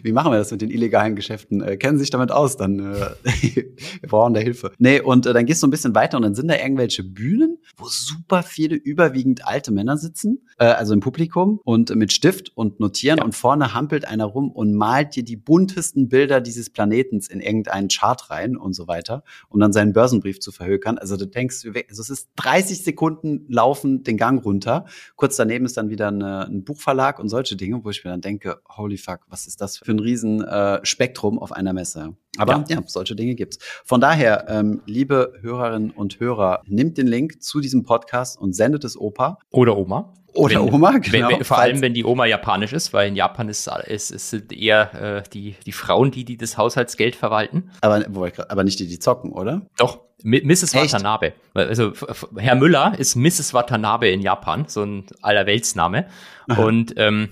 Speaker 2: Wie machen wir das mit den illegalen Geschäften? Äh, kennen Sie sich damit aus? Dann äh, wir brauchen da Hilfe. Nee, und äh, dann gehst du ein bisschen weiter und dann sind da irgendwelche Bühnen, wo super viele überwiegend alte Männer sitzen, äh, also im Publikum und mit Stift und notieren ja. und vorne hampelt einer rum und malt dir die buntesten Bilder dieses Planetens in irgendeinen Chart rein und so weiter, um dann seinen Börsenbrief zu verhökern. Also du denkst, also es ist 30 Sekunden laufen den Gang runter. Kurz daneben ist dann wieder eine, ein Buchverlag und solche Dinge, wo ich mir dann denke, holy fuck, was ist das für ein riesen äh, Spektrum auf einer Messe. Aber ja. ja, solche Dinge gibt's. Von daher, ähm, liebe Hörerinnen und Hörer, nimmt den Link zu diesem Podcast und sendet es Opa.
Speaker 1: Oder Oma.
Speaker 2: Oder
Speaker 1: wenn,
Speaker 2: Oma,
Speaker 1: genau. Wenn, vor allem, wenn die Oma japanisch ist, weil in Japan ist, es ist, sind eher äh, die, die Frauen, die, die das Haushaltsgeld verwalten.
Speaker 2: Aber, aber nicht die, die zocken, oder?
Speaker 1: Doch, Mrs. Echt? Watanabe. Also Herr Müller ist Mrs. Watanabe in Japan, so ein Allerweltsname. Und ähm,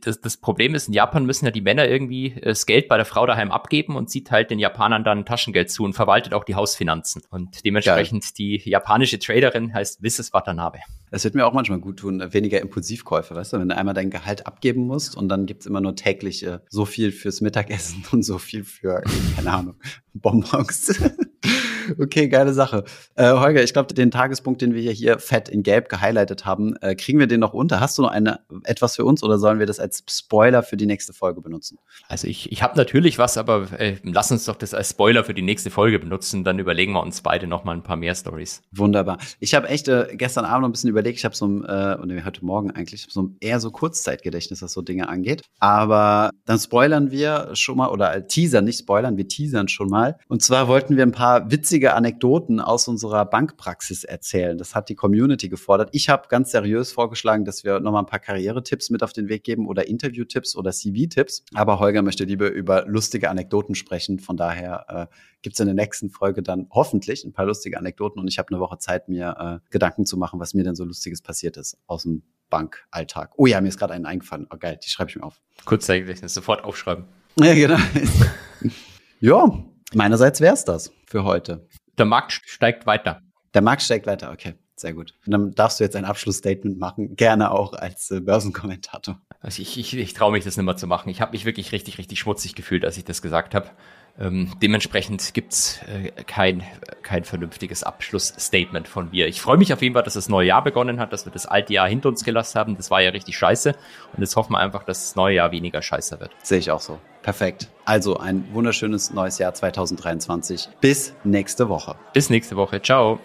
Speaker 1: das, das Problem ist, in Japan müssen ja die Männer irgendwie äh, das Geld bei der Frau daheim abgeben und zieht halt den Japanern dann Taschengeld zu und verwaltet auch die Hausfinanzen. Und dementsprechend Geil. die japanische Traderin heißt Mrs. Watanabe.
Speaker 2: Das wird mir auch manchmal gut tun, weniger Impulsivkäufe, weißt du, wenn du einmal dein Gehalt abgeben musst und dann gibt's immer nur täglich äh, so viel fürs Mittagessen und so viel für, keine Ahnung, Bonbons. Okay, geile Sache. Äh, Holger, ich glaube, den Tagespunkt, den wir hier, hier fett in Gelb gehighlightet haben, äh, kriegen wir den noch unter. Hast du noch eine, etwas für uns oder sollen wir das als Spoiler für die nächste Folge benutzen?
Speaker 1: Also ich, ich habe natürlich was, aber äh, lass uns doch das als Spoiler für die nächste Folge benutzen. Dann überlegen wir uns beide noch mal ein paar mehr Stories.
Speaker 2: Wunderbar. Ich habe echt äh, gestern Abend noch ein bisschen überlegt. Ich habe so ein, äh, und heute Morgen eigentlich, so ein, eher so Kurzzeitgedächtnis, was so Dinge angeht. Aber dann spoilern wir schon mal oder teasern, nicht spoilern, wir teasern schon mal. Und zwar wollten wir ein paar witzige witzige Anekdoten aus unserer Bankpraxis erzählen. Das hat die Community gefordert. Ich habe ganz seriös vorgeschlagen, dass wir nochmal ein paar Karrieretipps mit auf den Weg geben oder Interviewtipps oder CV-Tipps. Aber Holger möchte lieber über lustige Anekdoten sprechen. Von daher äh, gibt es in der nächsten Folge dann hoffentlich ein paar lustige Anekdoten und ich habe eine Woche Zeit, mir äh, Gedanken zu machen, was mir denn so Lustiges passiert ist aus dem Bankalltag. Oh ja, mir ist gerade einen eingefallen. Oh geil, die schreibe ich mir auf.
Speaker 1: Kurzzeitig, sofort aufschreiben.
Speaker 2: Ja, genau. ja, Meinerseits wäre es das für heute.
Speaker 1: Der Markt steigt weiter.
Speaker 2: Der Markt steigt weiter, okay. Sehr gut. Und dann darfst du jetzt ein Abschlussstatement machen, gerne auch als äh, Börsenkommentator.
Speaker 1: Also ich, ich, ich traue mich das nicht mehr zu machen. Ich habe mich wirklich richtig, richtig schmutzig gefühlt, als ich das gesagt habe. Ähm, dementsprechend gibt's äh, kein, kein vernünftiges Abschlussstatement von mir. Ich freue mich auf jeden Fall, dass das neue Jahr begonnen hat, dass wir das alte Jahr hinter uns gelassen haben. Das war ja richtig scheiße. Und jetzt hoffen wir einfach, dass das neue Jahr weniger scheiße wird.
Speaker 2: Sehe ich auch so. Perfekt. Also ein wunderschönes neues Jahr 2023. Bis nächste Woche.
Speaker 1: Bis nächste Woche. Ciao.